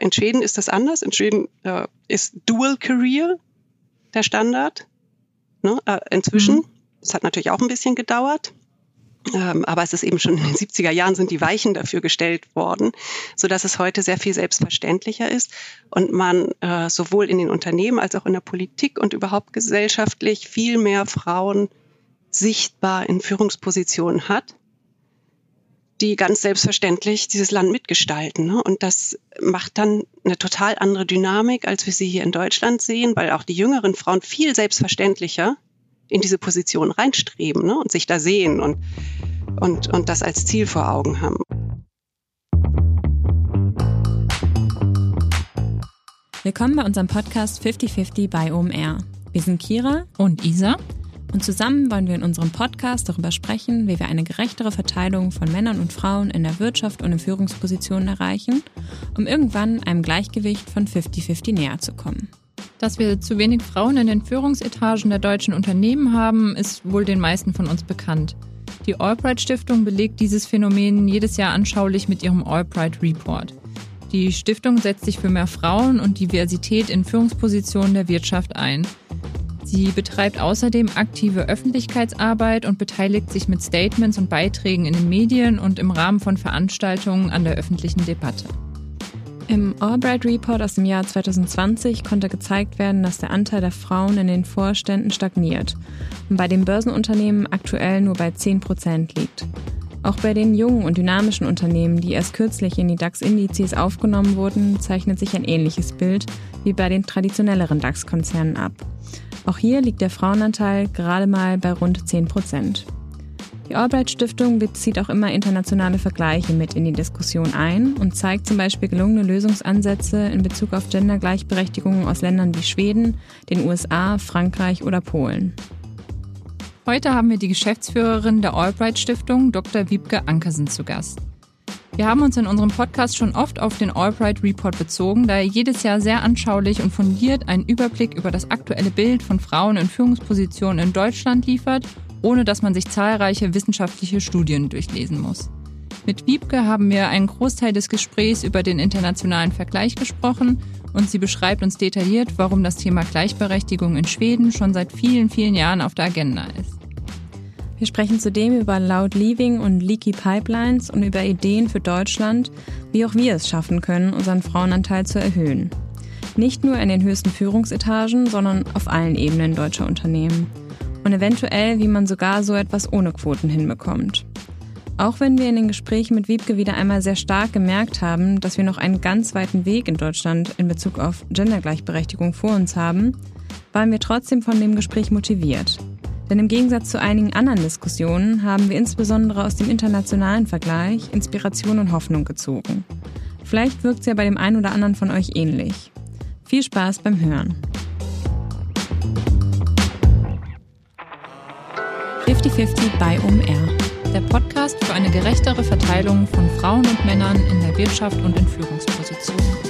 In Schweden ist das anders. In Schweden äh, ist Dual Career der Standard. Ne? Äh, inzwischen. Mhm. Das hat natürlich auch ein bisschen gedauert. Ähm, aber es ist eben schon in den 70er Jahren sind die Weichen dafür gestellt worden, so dass es heute sehr viel selbstverständlicher ist und man äh, sowohl in den Unternehmen als auch in der Politik und überhaupt gesellschaftlich viel mehr Frauen sichtbar in Führungspositionen hat, die ganz selbstverständlich dieses Land mitgestalten. Ne? Und das macht dann eine total andere Dynamik, als wir sie hier in Deutschland sehen, weil auch die jüngeren Frauen viel selbstverständlicher in diese Position reinstreben ne? und sich da sehen und, und, und das als Ziel vor Augen haben. Willkommen bei unserem Podcast 5050 bei OMR. Wir sind Kira und Isa und zusammen wollen wir in unserem Podcast darüber sprechen, wie wir eine gerechtere Verteilung von Männern und Frauen in der Wirtschaft und in Führungspositionen erreichen, um irgendwann einem Gleichgewicht von 50-50 näher zu kommen. Dass wir zu wenig Frauen in den Führungsetagen der deutschen Unternehmen haben, ist wohl den meisten von uns bekannt. Die Albright Stiftung belegt dieses Phänomen jedes Jahr anschaulich mit ihrem Albright Report. Die Stiftung setzt sich für mehr Frauen und Diversität in Führungspositionen der Wirtschaft ein. Sie betreibt außerdem aktive Öffentlichkeitsarbeit und beteiligt sich mit Statements und Beiträgen in den Medien und im Rahmen von Veranstaltungen an der öffentlichen Debatte. Im Albright Report aus dem Jahr 2020 konnte gezeigt werden, dass der Anteil der Frauen in den Vorständen stagniert und bei den Börsenunternehmen aktuell nur bei 10 Prozent liegt. Auch bei den jungen und dynamischen Unternehmen, die erst kürzlich in die DAX-Indizes aufgenommen wurden, zeichnet sich ein ähnliches Bild wie bei den traditionelleren DAX-Konzernen ab. Auch hier liegt der Frauenanteil gerade mal bei rund 10 Prozent. Die Albright Stiftung bezieht auch immer internationale Vergleiche mit in die Diskussion ein und zeigt zum Beispiel gelungene Lösungsansätze in Bezug auf Gendergleichberechtigung aus Ländern wie Schweden, den USA, Frankreich oder Polen. Heute haben wir die Geschäftsführerin der Albright Stiftung, Dr. Wiebke Ankersen, zu Gast. Wir haben uns in unserem Podcast schon oft auf den Albright Report bezogen, da er jedes Jahr sehr anschaulich und fundiert einen Überblick über das aktuelle Bild von Frauen in Führungspositionen in Deutschland liefert ohne dass man sich zahlreiche wissenschaftliche Studien durchlesen muss. Mit Wiebke haben wir einen Großteil des Gesprächs über den internationalen Vergleich gesprochen und sie beschreibt uns detailliert, warum das Thema Gleichberechtigung in Schweden schon seit vielen, vielen Jahren auf der Agenda ist. Wir sprechen zudem über Loud Leaving und Leaky Pipelines und über Ideen für Deutschland, wie auch wir es schaffen können, unseren Frauenanteil zu erhöhen. Nicht nur in den höchsten Führungsetagen, sondern auf allen Ebenen deutscher Unternehmen und eventuell, wie man sogar so etwas ohne Quoten hinbekommt. Auch wenn wir in den Gesprächen mit Wiebke wieder einmal sehr stark gemerkt haben, dass wir noch einen ganz weiten Weg in Deutschland in Bezug auf Gendergleichberechtigung vor uns haben, waren wir trotzdem von dem Gespräch motiviert. Denn im Gegensatz zu einigen anderen Diskussionen haben wir insbesondere aus dem internationalen Vergleich Inspiration und Hoffnung gezogen. Vielleicht wirkt es ja bei dem einen oder anderen von euch ähnlich. Viel Spaß beim Hören. 50-50 bei OMR. Der Podcast für eine gerechtere Verteilung von Frauen und Männern in der Wirtschaft und in Führungspositionen.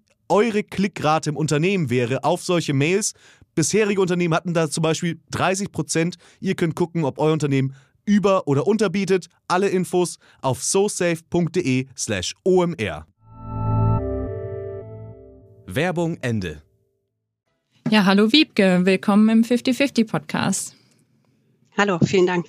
eure Klickrate im Unternehmen wäre auf solche Mails. Bisherige Unternehmen hatten da zum Beispiel 30 Prozent. Ihr könnt gucken, ob euer Unternehmen über- oder unterbietet. Alle Infos auf sosafe.de/slash omr. Werbung Ende. Ja, hallo Wiebke, willkommen im 50-50 Podcast. Hallo, vielen Dank.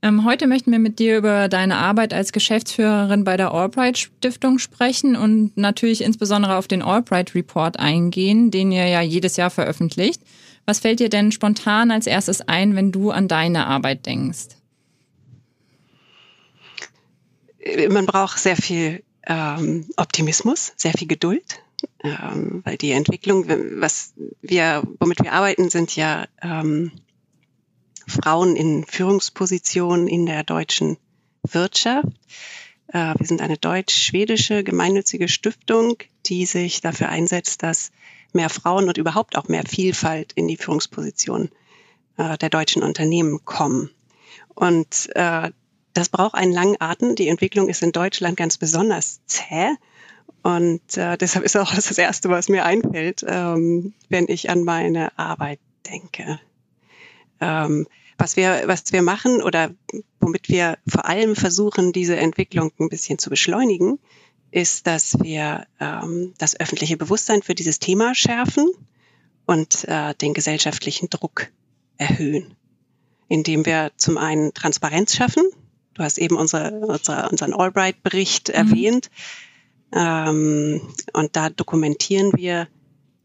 Ähm, heute möchten wir mit dir über deine Arbeit als Geschäftsführerin bei der Albright Stiftung sprechen und natürlich insbesondere auf den Albright Report eingehen, den ihr ja jedes Jahr veröffentlicht. Was fällt dir denn spontan als erstes ein, wenn du an deine Arbeit denkst? Äh, man braucht sehr viel ähm, Optimismus, sehr viel Geduld, ähm, weil die Entwicklung, was wir, womit wir arbeiten, sind ja ähm, Frauen in Führungspositionen in der deutschen Wirtschaft. Äh, wir sind eine deutsch-schwedische gemeinnützige Stiftung, die sich dafür einsetzt, dass mehr Frauen und überhaupt auch mehr Vielfalt in die Führungspositionen äh, der deutschen Unternehmen kommen. Und äh, das braucht einen langen Atem. Die Entwicklung ist in Deutschland ganz besonders zäh. Und äh, deshalb ist auch das, das Erste, was mir einfällt, ähm, wenn ich an meine Arbeit denke. Ähm, was wir, was wir machen oder womit wir vor allem versuchen, diese Entwicklung ein bisschen zu beschleunigen, ist, dass wir ähm, das öffentliche Bewusstsein für dieses Thema schärfen und äh, den gesellschaftlichen Druck erhöhen, indem wir zum einen Transparenz schaffen. Du hast eben unsere, unsere, unseren Albright-Bericht mhm. erwähnt. Ähm, und da dokumentieren wir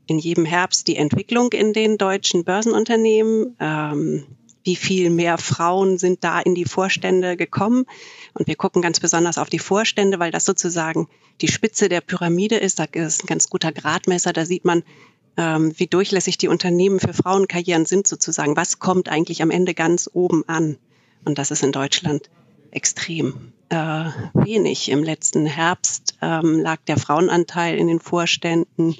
in jedem Herbst die Entwicklung in den deutschen Börsenunternehmen. Ähm, wie viel mehr Frauen sind da in die Vorstände gekommen. Und wir gucken ganz besonders auf die Vorstände, weil das sozusagen die Spitze der Pyramide ist. Da ist ein ganz guter Gradmesser. Da sieht man, ähm, wie durchlässig die Unternehmen für Frauenkarrieren sind sozusagen. Was kommt eigentlich am Ende ganz oben an? Und das ist in Deutschland extrem äh, wenig. Im letzten Herbst ähm, lag der Frauenanteil in den Vorständen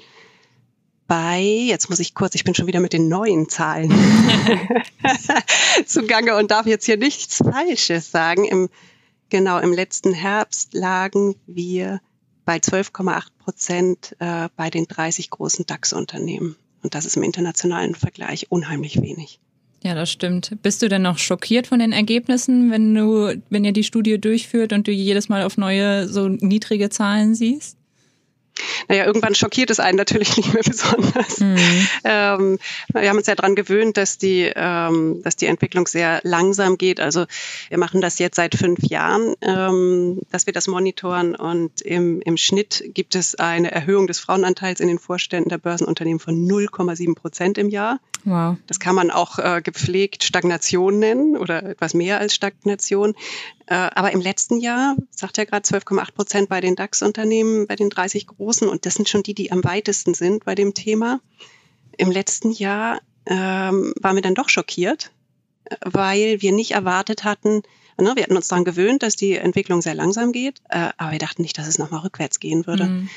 bei, jetzt muss ich kurz, ich bin schon wieder mit den neuen Zahlen zugange und darf jetzt hier nichts Falsches sagen. Im, genau, im letzten Herbst lagen wir bei 12,8 Prozent äh, bei den 30 großen DAX-Unternehmen. Und das ist im internationalen Vergleich unheimlich wenig. Ja, das stimmt. Bist du denn noch schockiert von den Ergebnissen, wenn du, wenn ihr die Studie durchführt und du jedes Mal auf neue, so niedrige Zahlen siehst? Naja, irgendwann schockiert es einen natürlich nicht mehr besonders. Mhm. Ähm, wir haben uns ja daran gewöhnt, dass die, ähm, dass die Entwicklung sehr langsam geht. Also wir machen das jetzt seit fünf Jahren, ähm, dass wir das monitoren und im, im Schnitt gibt es eine Erhöhung des Frauenanteils in den Vorständen der Börsenunternehmen von 0,7 Prozent im Jahr. Wow. Das kann man auch äh, gepflegt Stagnation nennen oder etwas mehr als Stagnation. Äh, aber im letzten Jahr, sagt ja gerade 12,8 Prozent bei den DAX-Unternehmen, bei den 30 großen, und das sind schon die, die am weitesten sind bei dem Thema. Im letzten Jahr ähm, waren wir dann doch schockiert, weil wir nicht erwartet hatten, ne, wir hatten uns daran gewöhnt, dass die Entwicklung sehr langsam geht, äh, aber wir dachten nicht, dass es nochmal rückwärts gehen würde. Mhm.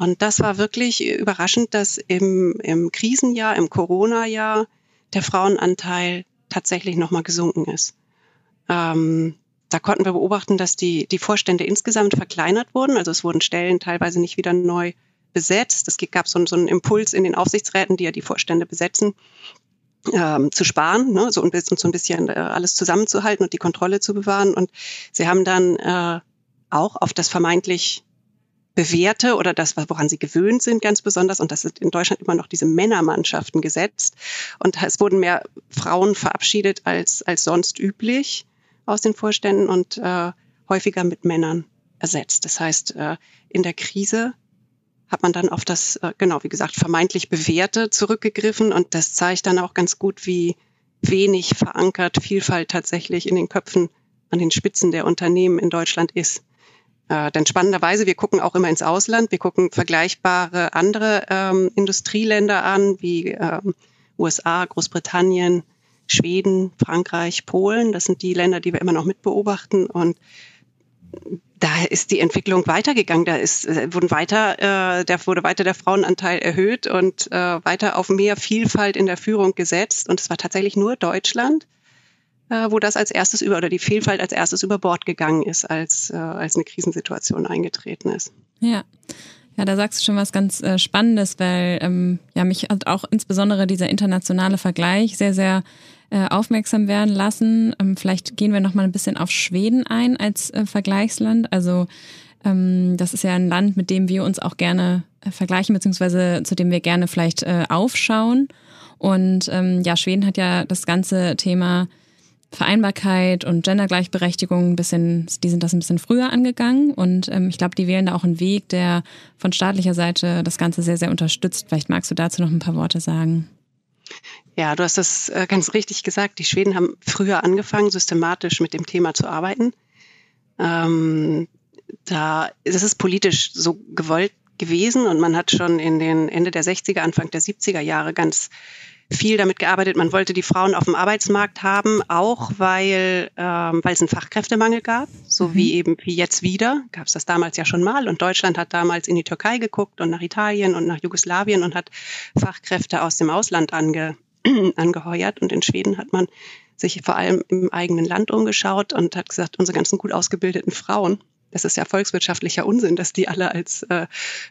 Und das war wirklich überraschend, dass im, im Krisenjahr, im Corona-Jahr der Frauenanteil tatsächlich nochmal gesunken ist. Ähm, da konnten wir beobachten, dass die, die Vorstände insgesamt verkleinert wurden. Also es wurden Stellen teilweise nicht wieder neu besetzt. Es gab so, so einen Impuls in den Aufsichtsräten, die ja die Vorstände besetzen, ähm, zu sparen, ne, so, ein bisschen, so ein bisschen äh, alles zusammenzuhalten und die Kontrolle zu bewahren. Und sie haben dann äh, auch auf das vermeintlich bewährte oder das, woran sie gewöhnt sind, ganz besonders, und das sind in Deutschland immer noch diese Männermannschaften gesetzt. Und es wurden mehr Frauen verabschiedet als, als sonst üblich aus den Vorständen und äh, häufiger mit Männern ersetzt. Das heißt, äh, in der Krise hat man dann auf das, äh, genau wie gesagt, vermeintlich Bewährte zurückgegriffen und das zeigt dann auch ganz gut, wie wenig verankert Vielfalt tatsächlich in den Köpfen an den Spitzen der Unternehmen in Deutschland ist. Äh, denn spannenderweise, wir gucken auch immer ins Ausland, wir gucken vergleichbare andere ähm, Industrieländer an, wie ähm, USA, Großbritannien, Schweden, Frankreich, Polen. Das sind die Länder, die wir immer noch mitbeobachten. Und da ist die Entwicklung weitergegangen. Da ist, äh, wurden weiter, äh, da wurde weiter der Frauenanteil erhöht und äh, weiter auf mehr Vielfalt in der Führung gesetzt. Und es war tatsächlich nur Deutschland, äh, wo das als erstes über oder die Vielfalt als erstes über Bord gegangen ist, als, äh, als eine Krisensituation eingetreten ist. Ja. Ja, da sagst du schon was ganz äh, Spannendes, weil ähm, ja mich hat auch insbesondere dieser internationale Vergleich sehr, sehr äh, aufmerksam werden lassen. Ähm, vielleicht gehen wir noch mal ein bisschen auf Schweden ein als äh, Vergleichsland. Also ähm, das ist ja ein Land, mit dem wir uns auch gerne äh, vergleichen, beziehungsweise zu dem wir gerne vielleicht äh, aufschauen. Und ähm, ja, Schweden hat ja das ganze Thema Vereinbarkeit und Gendergleichberechtigung ein bisschen, die sind das ein bisschen früher angegangen und ähm, ich glaube, die wählen da auch einen Weg, der von staatlicher Seite das Ganze sehr, sehr unterstützt. Vielleicht magst du dazu noch ein paar Worte sagen. Ja, du hast das äh, ganz richtig gesagt. Die Schweden haben früher angefangen, systematisch mit dem Thema zu arbeiten. Ähm, da, das ist politisch so gewollt gewesen und man hat schon in den Ende der 60er, Anfang der 70er Jahre ganz viel damit gearbeitet. Man wollte die Frauen auf dem Arbeitsmarkt haben, auch weil, ähm, weil es einen Fachkräftemangel gab, so mhm. wie eben wie jetzt wieder. Gab es das damals ja schon mal. Und Deutschland hat damals in die Türkei geguckt und nach Italien und nach Jugoslawien und hat Fachkräfte aus dem Ausland ange, angeheuert. Und in Schweden hat man sich vor allem im eigenen Land umgeschaut und hat gesagt, unsere ganzen gut ausgebildeten Frauen, das ist ja volkswirtschaftlicher Unsinn, dass die alle als äh,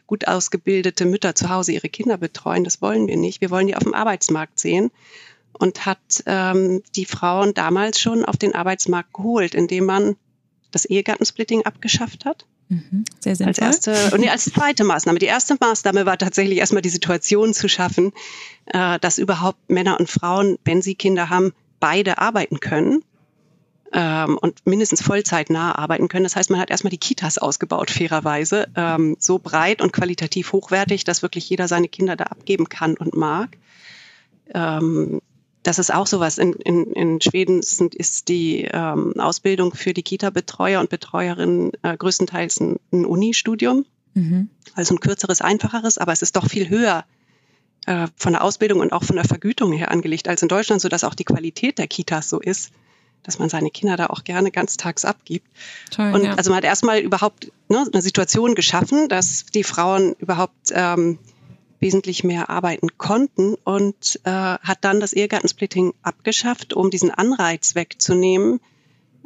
gut ausgebildete Mütter zu Hause ihre Kinder betreuen. Das wollen wir nicht. Wir wollen die auf dem Arbeitsmarkt sehen und hat ähm, die Frauen damals schon auf den Arbeitsmarkt geholt, indem man das Ehegattensplitting abgeschafft hat. Mhm, sehr sinnvoll. Als erste und nee, als zweite Maßnahme. Die erste Maßnahme war tatsächlich erstmal die Situation zu schaffen, äh, dass überhaupt Männer und Frauen, wenn sie Kinder haben, beide arbeiten können ähm, und mindestens vollzeitnah arbeiten können. Das heißt, man hat erstmal die Kitas ausgebaut, fairerweise, ähm, so breit und qualitativ hochwertig, dass wirklich jeder seine Kinder da abgeben kann und mag. Ähm, das ist auch sowas. In, in, in Schweden sind, ist die ähm, Ausbildung für die Kita-Betreuer und Betreuerinnen äh, größtenteils ein, ein Unistudium. Mhm. Also ein kürzeres, einfacheres, aber es ist doch viel höher äh, von der Ausbildung und auch von der Vergütung her angelegt als in Deutschland, sodass auch die Qualität der Kitas so ist, dass man seine Kinder da auch gerne ganztags abgibt. Toll, und ja. also man hat erstmal überhaupt ne, eine Situation geschaffen, dass die Frauen überhaupt ähm, wesentlich mehr arbeiten konnten und äh, hat dann das Ehegattensplitting abgeschafft, um diesen Anreiz wegzunehmen,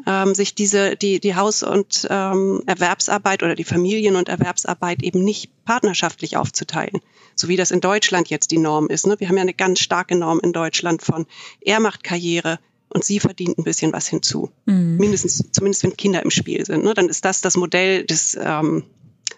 ähm, sich diese die die Haus- und ähm, Erwerbsarbeit oder die Familien- und Erwerbsarbeit eben nicht partnerschaftlich aufzuteilen, so wie das in Deutschland jetzt die Norm ist. Ne? Wir haben ja eine ganz starke Norm in Deutschland von er macht Karriere, und sie verdient ein bisschen was hinzu. Mhm. Mindestens, zumindest wenn Kinder im Spiel sind. Ne? Dann ist das das Modell, des, ähm,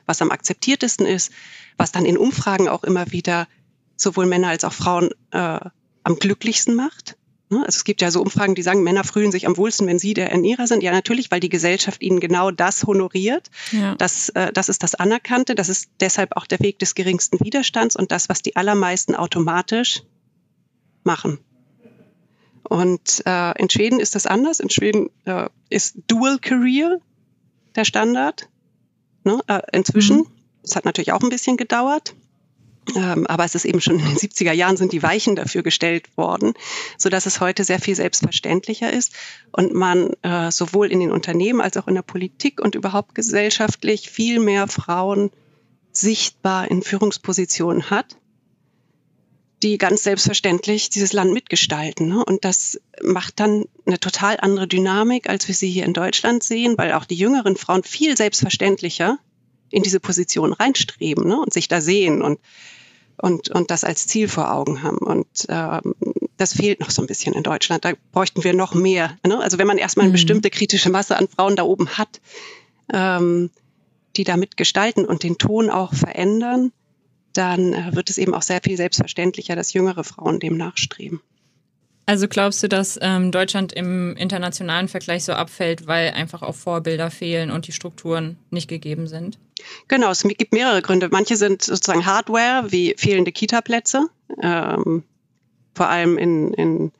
was am akzeptiertesten ist, was dann in Umfragen auch immer wieder sowohl Männer als auch Frauen äh, am glücklichsten macht. Ne? Also es gibt ja so Umfragen, die sagen, Männer fühlen sich am wohlsten, wenn sie der Ernährer sind. Ja, natürlich, weil die Gesellschaft ihnen genau das honoriert. Ja. Das, äh, das ist das Anerkannte. Das ist deshalb auch der Weg des geringsten Widerstands und das, was die allermeisten automatisch machen. Und äh, in Schweden ist das anders. In Schweden äh, ist Dual Career der Standard. Ne? Äh, inzwischen. Mhm. Es mhm. hat natürlich auch ein bisschen gedauert. Ähm, aber es ist eben schon in den 70er Jahren sind die Weichen dafür gestellt worden, so dass es heute sehr viel selbstverständlicher ist und man äh, sowohl in den Unternehmen als auch in der Politik und überhaupt gesellschaftlich viel mehr Frauen sichtbar in Führungspositionen hat die ganz selbstverständlich dieses Land mitgestalten. Ne? Und das macht dann eine total andere Dynamik, als wir sie hier in Deutschland sehen, weil auch die jüngeren Frauen viel selbstverständlicher in diese Position reinstreben ne? und sich da sehen und, und, und das als Ziel vor Augen haben. Und ähm, das fehlt noch so ein bisschen in Deutschland. Da bräuchten wir noch mehr. Ne? Also wenn man erstmal eine mhm. bestimmte kritische Masse an Frauen da oben hat, ähm, die da mitgestalten und den Ton auch verändern, dann äh, wird es eben auch sehr viel selbstverständlicher, dass jüngere Frauen dem nachstreben. Also glaubst du, dass ähm, Deutschland im internationalen Vergleich so abfällt, weil einfach auch Vorbilder fehlen und die Strukturen nicht gegeben sind? Genau, es gibt mehrere Gründe. Manche sind sozusagen Hardware, wie fehlende Kita-Plätze, ähm, vor allem in, in,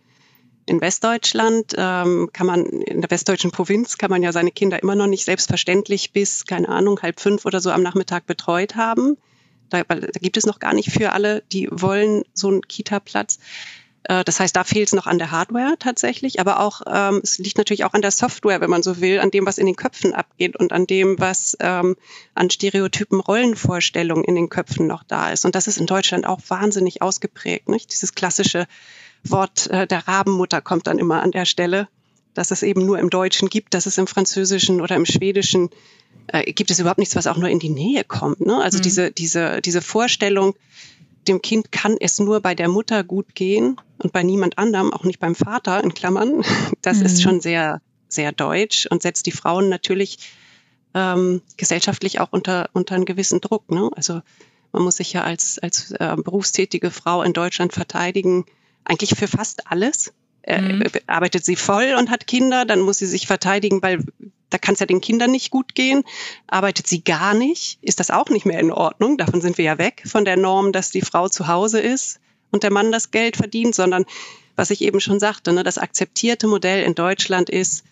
in Westdeutschland ähm, kann man, in der westdeutschen Provinz kann man ja seine Kinder immer noch nicht selbstverständlich bis, keine Ahnung, halb fünf oder so am Nachmittag betreut haben. Da, da gibt es noch gar nicht für alle, die wollen so einen Kita-Platz. Äh, das heißt, da fehlt es noch an der Hardware tatsächlich, aber auch ähm, es liegt natürlich auch an der Software, wenn man so will, an dem, was in den Köpfen abgeht und an dem, was ähm, an Stereotypen Rollenvorstellungen in den Köpfen noch da ist. Und das ist in Deutschland auch wahnsinnig ausgeprägt. Nicht? Dieses klassische Wort äh, der Rabenmutter kommt dann immer an der Stelle, dass es eben nur im Deutschen gibt, dass es im Französischen oder im Schwedischen äh, gibt es überhaupt nichts, was auch nur in die Nähe kommt. Ne? Also mhm. diese, diese, diese Vorstellung, dem Kind kann es nur bei der Mutter gut gehen und bei niemand anderem, auch nicht beim Vater in Klammern, das mhm. ist schon sehr, sehr deutsch und setzt die Frauen natürlich ähm, gesellschaftlich auch unter, unter einen gewissen Druck. Ne? Also man muss sich ja als, als äh, berufstätige Frau in Deutschland verteidigen, eigentlich für fast alles äh, mhm. arbeitet sie voll und hat Kinder, dann muss sie sich verteidigen, weil da kann es ja den Kindern nicht gut gehen. Arbeitet sie gar nicht, ist das auch nicht mehr in Ordnung. Davon sind wir ja weg, von der Norm, dass die Frau zu Hause ist und der Mann das Geld verdient, sondern was ich eben schon sagte, ne, das akzeptierte Modell in Deutschland ist,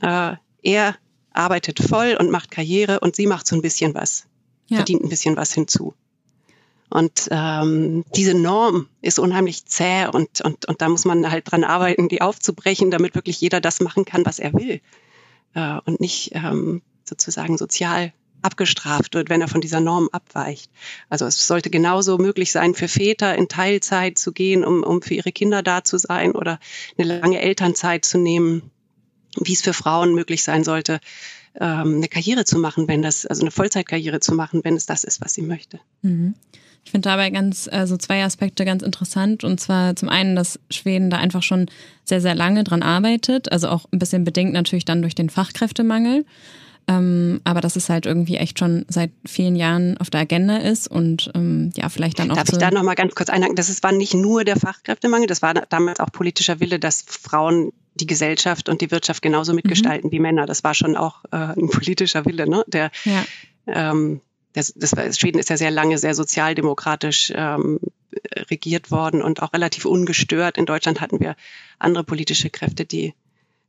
äh, er arbeitet voll und macht Karriere und sie macht so ein bisschen was, ja. verdient ein bisschen was hinzu. Und ähm, diese Norm ist unheimlich zäh und, und, und da muss man halt dran arbeiten, die aufzubrechen, damit wirklich jeder das machen kann, was er will. Äh, und nicht ähm, sozusagen sozial abgestraft wird, wenn er von dieser Norm abweicht. Also es sollte genauso möglich sein, für Väter in Teilzeit zu gehen, um, um für ihre Kinder da zu sein oder eine lange Elternzeit zu nehmen, wie es für Frauen möglich sein sollte, ähm, eine Karriere zu machen, wenn das, also eine Vollzeitkarriere zu machen, wenn es das ist, was sie möchte. Mhm. Ich finde dabei ganz, also zwei Aspekte ganz interessant. Und zwar zum einen, dass Schweden da einfach schon sehr, sehr lange dran arbeitet. Also auch ein bisschen bedingt natürlich dann durch den Fachkräftemangel. Ähm, aber dass es halt irgendwie echt schon seit vielen Jahren auf der Agenda ist und ähm, ja, vielleicht dann auch. Darf ich da nochmal ganz kurz einhaken? Das ist, war nicht nur der Fachkräftemangel, das war damals auch politischer Wille, dass Frauen die Gesellschaft und die Wirtschaft genauso mitgestalten mhm. wie Männer. Das war schon auch äh, ein politischer Wille, ne? Der ja. ähm, das, das, Schweden ist ja sehr lange sehr sozialdemokratisch ähm, regiert worden und auch relativ ungestört. In Deutschland hatten wir andere politische Kräfte, die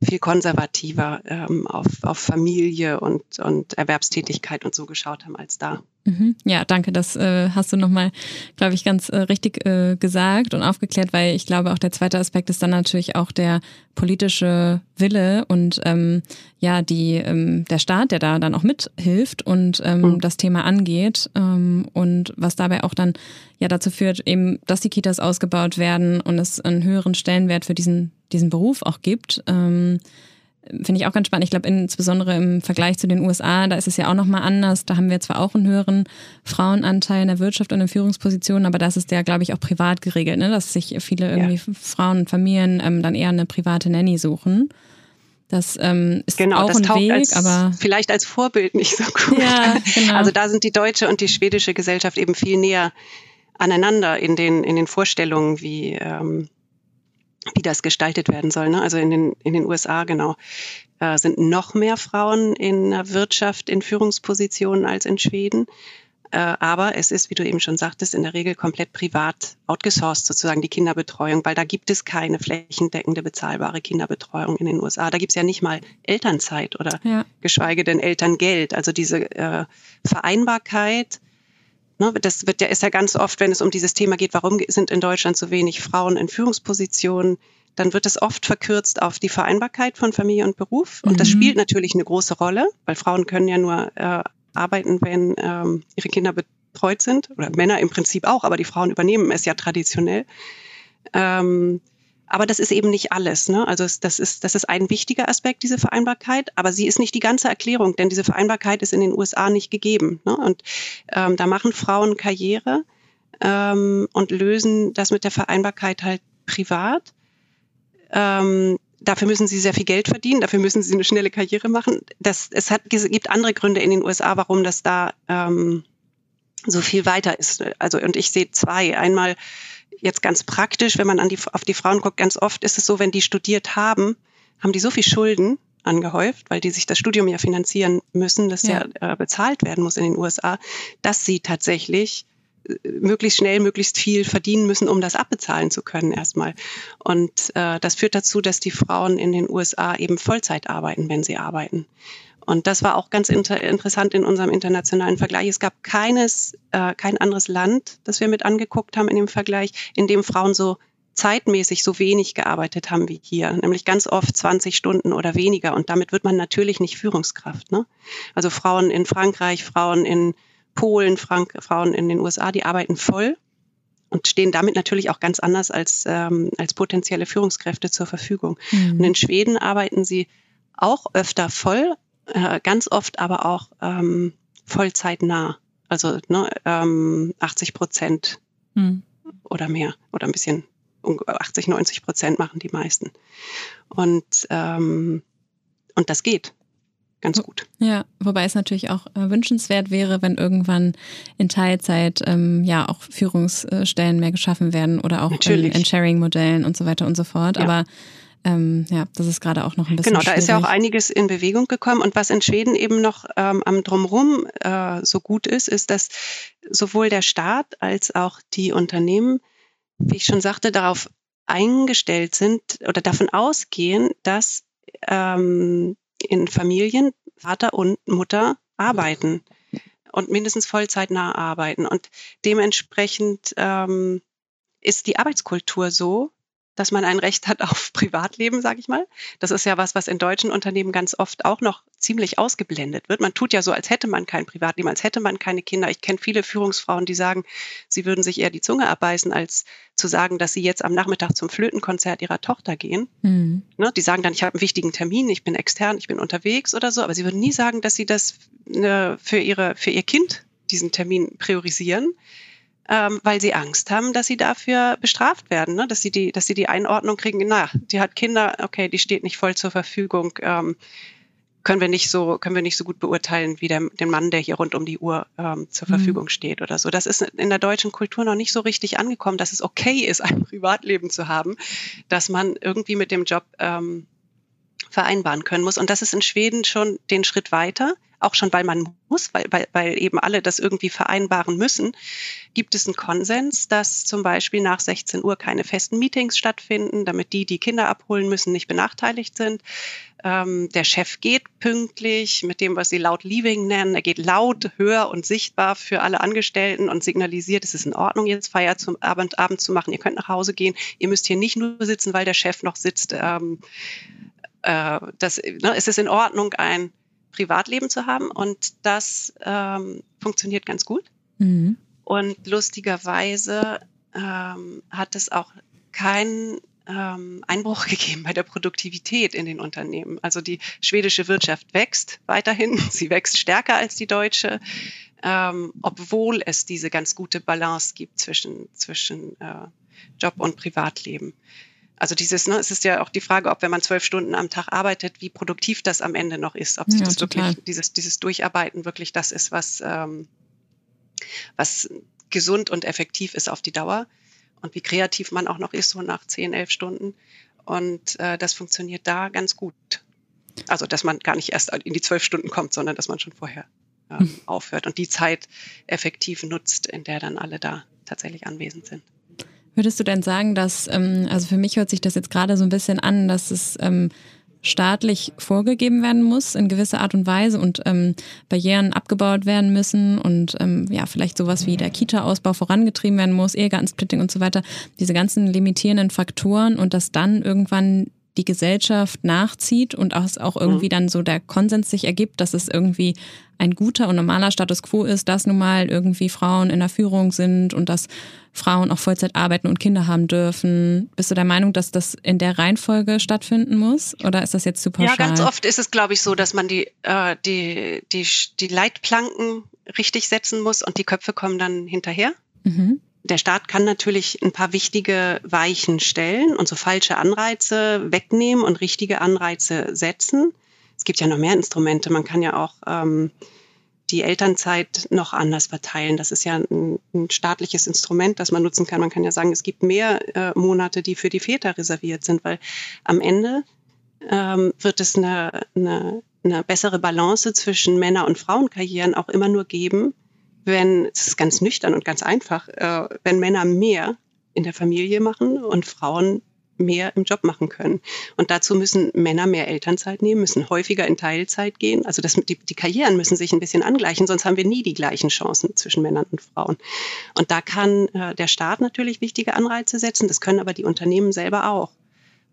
viel konservativer ähm, auf, auf Familie und, und Erwerbstätigkeit und so geschaut haben als da. Mhm. Ja, danke. Das äh, hast du nochmal, glaube ich, ganz äh, richtig äh, gesagt und aufgeklärt, weil ich glaube, auch der zweite Aspekt ist dann natürlich auch der politische Wille und ähm, ja, die, ähm, der Staat, der da dann auch mithilft und ähm, mhm. das Thema angeht ähm, und was dabei auch dann ja dazu führt, eben, dass die Kitas ausgebaut werden und es einen höheren Stellenwert für diesen, diesen Beruf auch gibt. Ähm, finde ich auch ganz spannend. Ich glaube, insbesondere im Vergleich zu den USA, da ist es ja auch nochmal anders. Da haben wir zwar auch einen höheren Frauenanteil in der Wirtschaft und in Führungspositionen, aber das ist ja, glaube ich, auch privat geregelt, ne? dass sich viele irgendwie ja. Frauen und Familien ähm, dann eher eine private Nanny suchen. Das ähm, ist genau, auch das ein Weg, als, aber vielleicht als Vorbild nicht so gut. Ja, genau. Also da sind die deutsche und die schwedische Gesellschaft eben viel näher aneinander in den in den Vorstellungen, wie ähm, wie das gestaltet werden soll. Ne? Also in den, in den USA, genau, äh, sind noch mehr Frauen in der Wirtschaft in Führungspositionen als in Schweden. Äh, aber es ist, wie du eben schon sagtest, in der Regel komplett privat outgesourced, sozusagen die Kinderbetreuung, weil da gibt es keine flächendeckende bezahlbare Kinderbetreuung in den USA. Da gibt es ja nicht mal Elternzeit oder ja. geschweige denn Elterngeld. Also diese äh, Vereinbarkeit das wird ja, ist ja ganz oft, wenn es um dieses Thema geht, warum sind in Deutschland so wenig Frauen in Führungspositionen, dann wird es oft verkürzt auf die Vereinbarkeit von Familie und Beruf. Und mhm. das spielt natürlich eine große Rolle, weil Frauen können ja nur äh, arbeiten, wenn ähm, ihre Kinder betreut sind. Oder Männer im Prinzip auch, aber die Frauen übernehmen es ja traditionell. Ähm, aber das ist eben nicht alles. Ne? Also das ist, das ist ein wichtiger Aspekt, diese Vereinbarkeit, aber sie ist nicht die ganze Erklärung, denn diese Vereinbarkeit ist in den USA nicht gegeben. Ne? Und ähm, da machen Frauen Karriere ähm, und lösen das mit der Vereinbarkeit halt privat. Ähm, dafür müssen sie sehr viel Geld verdienen, dafür müssen sie eine schnelle Karriere machen. Das, es hat, gibt andere Gründe in den USA, warum das da ähm, so viel weiter ist. Also, und ich sehe zwei. Einmal jetzt ganz praktisch, wenn man an die, auf die Frauen guckt, ganz oft ist es so, wenn die studiert haben, haben die so viel Schulden angehäuft, weil die sich das Studium ja finanzieren müssen, das ja, ja äh, bezahlt werden muss in den USA, dass sie tatsächlich äh, möglichst schnell, möglichst viel verdienen müssen, um das abbezahlen zu können erstmal. Und äh, das führt dazu, dass die Frauen in den USA eben Vollzeit arbeiten, wenn sie arbeiten. Und das war auch ganz inter interessant in unserem internationalen Vergleich. Es gab keines, äh, kein anderes Land, das wir mit angeguckt haben in dem Vergleich, in dem Frauen so zeitmäßig so wenig gearbeitet haben wie hier, nämlich ganz oft 20 Stunden oder weniger. Und damit wird man natürlich nicht Führungskraft. Ne? Also Frauen in Frankreich, Frauen in Polen, Frank Frauen in den USA, die arbeiten voll und stehen damit natürlich auch ganz anders als, ähm, als potenzielle Führungskräfte zur Verfügung. Mhm. Und in Schweden arbeiten sie auch öfter voll, äh, ganz oft aber auch ähm, vollzeitnah. Also ne, ähm, 80 Prozent hm. oder mehr oder ein bisschen 80, 90 Prozent machen die meisten. Und, ähm, und das geht. ganz gut. Ja, wobei es natürlich auch äh, wünschenswert wäre, wenn irgendwann in Teilzeit ähm, ja auch Führungsstellen mehr geschaffen werden oder auch in, in Sharing-Modellen und so weiter und so fort. Ja. Aber ähm, ja, das ist gerade auch noch ein bisschen Genau, da schwierig. ist ja auch einiges in Bewegung gekommen. Und was in Schweden eben noch ähm, am Drumherum äh, so gut ist, ist, dass sowohl der Staat als auch die Unternehmen, wie ich schon sagte, darauf eingestellt sind oder davon ausgehen, dass ähm, in Familien Vater und Mutter arbeiten und mindestens vollzeitnah arbeiten. Und dementsprechend ähm, ist die Arbeitskultur so, dass man ein Recht hat auf Privatleben, sage ich mal. Das ist ja was, was in deutschen Unternehmen ganz oft auch noch ziemlich ausgeblendet wird. Man tut ja so, als hätte man kein Privatleben, als hätte man keine Kinder. Ich kenne viele Führungsfrauen, die sagen, sie würden sich eher die Zunge abbeißen, als zu sagen, dass sie jetzt am Nachmittag zum Flötenkonzert ihrer Tochter gehen. Mhm. Ne, die sagen dann, ich habe einen wichtigen Termin, ich bin extern, ich bin unterwegs oder so, aber sie würden nie sagen, dass sie das ne, für, ihre, für ihr Kind diesen Termin priorisieren ähm, weil sie Angst haben, dass sie dafür bestraft werden, ne? dass, sie die, dass sie die Einordnung kriegen, na, die hat Kinder, okay, die steht nicht voll zur Verfügung, ähm, können wir nicht so, können wir nicht so gut beurteilen wie der, den Mann, der hier rund um die Uhr ähm, zur mhm. Verfügung steht oder so. Das ist in der deutschen Kultur noch nicht so richtig angekommen, dass es okay ist, ein Privatleben zu haben, dass man irgendwie mit dem Job ähm, vereinbaren können muss. Und das ist in Schweden schon den Schritt weiter auch schon weil man muss, weil, weil, weil eben alle das irgendwie vereinbaren müssen, gibt es einen Konsens, dass zum Beispiel nach 16 Uhr keine festen Meetings stattfinden, damit die, die Kinder abholen müssen, nicht benachteiligt sind. Ähm, der Chef geht pünktlich mit dem, was sie laut Leaving nennen. Er geht laut, höher und sichtbar für alle Angestellten und signalisiert, es ist in Ordnung, jetzt Feier zum Abend, Abend zu machen. Ihr könnt nach Hause gehen. Ihr müsst hier nicht nur sitzen, weil der Chef noch sitzt. Ähm, äh, das, ne, es ist in Ordnung, ein Privatleben zu haben und das ähm, funktioniert ganz gut. Mhm. Und lustigerweise ähm, hat es auch keinen ähm, Einbruch gegeben bei der Produktivität in den Unternehmen. Also die schwedische Wirtschaft wächst weiterhin, sie wächst stärker als die deutsche, ähm, obwohl es diese ganz gute Balance gibt zwischen, zwischen äh, Job und Privatleben. Also dieses, ne, es ist ja auch die Frage, ob wenn man zwölf Stunden am Tag arbeitet, wie produktiv das am Ende noch ist, ob sich ja, das total. wirklich, dieses, dieses Durcharbeiten wirklich das ist, was, ähm, was gesund und effektiv ist auf die Dauer und wie kreativ man auch noch ist, so nach zehn, elf Stunden. Und äh, das funktioniert da ganz gut. Also, dass man gar nicht erst in die zwölf Stunden kommt, sondern dass man schon vorher ähm, hm. aufhört und die Zeit effektiv nutzt, in der dann alle da tatsächlich anwesend sind. Würdest du denn sagen, dass, ähm, also für mich hört sich das jetzt gerade so ein bisschen an, dass es ähm, staatlich vorgegeben werden muss in gewisser Art und Weise und ähm, Barrieren abgebaut werden müssen und ähm, ja, vielleicht sowas wie der Kita-Ausbau vorangetrieben werden muss, Ehegattensplitting und so weiter, diese ganzen limitierenden Faktoren und dass dann irgendwann die Gesellschaft nachzieht und auch, auch irgendwie mhm. dann so der Konsens sich ergibt, dass es irgendwie ein guter und normaler Status quo ist, dass nun mal irgendwie Frauen in der Führung sind und dass Frauen auch Vollzeit arbeiten und Kinder haben dürfen. Bist du der Meinung, dass das in der Reihenfolge stattfinden muss oder ist das jetzt zu pauschal? Ja, ganz oft ist es, glaube ich, so, dass man die, äh, die, die, die Leitplanken richtig setzen muss und die Köpfe kommen dann hinterher. Mhm der Staat kann natürlich ein paar wichtige Weichen stellen und so falsche Anreize wegnehmen und richtige Anreize setzen. Es gibt ja noch mehr Instrumente. Man kann ja auch ähm, die Elternzeit noch anders verteilen. Das ist ja ein, ein, staatliches Instrument, das man nutzen kann. Man kann ja sagen, es gibt mehr äh, Monate, die für die Väter reserviert sind, weil am Ende ähm, wird es eine, eine, eine bessere Balance zwischen Männer- und Frauenkarrieren auch immer nur geben, wenn, es ist ganz nüchtern und ganz einfach, äh, wenn Männer mehr in der Familie machen und Frauen mehr im Job machen können. Und dazu müssen Männer mehr Elternzeit nehmen, müssen häufiger in Teilzeit gehen. Also das, die, die Karrieren müssen sich ein bisschen angleichen, sonst haben wir nie die gleichen Chancen zwischen Männern und Frauen. Und da kann äh, der Staat natürlich wichtige Anreize setzen, das können aber die Unternehmen selber auch.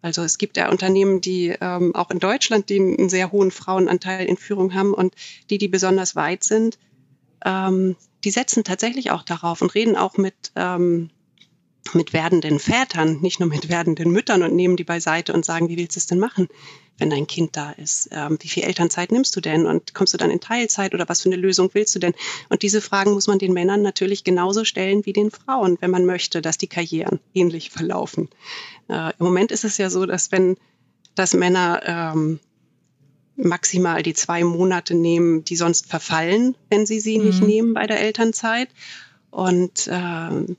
Also es gibt ja Unternehmen, die ähm, auch in Deutschland, die einen sehr hohen Frauenanteil in Führung haben und die, die besonders weit sind, ähm, die setzen tatsächlich auch darauf und reden auch mit, ähm, mit werdenden Vätern, nicht nur mit werdenden Müttern und nehmen die beiseite und sagen, wie willst du es denn machen, wenn dein Kind da ist? Ähm, wie viel Elternzeit nimmst du denn und kommst du dann in Teilzeit oder was für eine Lösung willst du denn? Und diese Fragen muss man den Männern natürlich genauso stellen wie den Frauen, wenn man möchte, dass die Karrieren ähnlich verlaufen. Äh, Im Moment ist es ja so, dass wenn dass Männer ähm, maximal die zwei Monate nehmen, die sonst verfallen, wenn sie sie mhm. nicht nehmen bei der Elternzeit. Und ähm,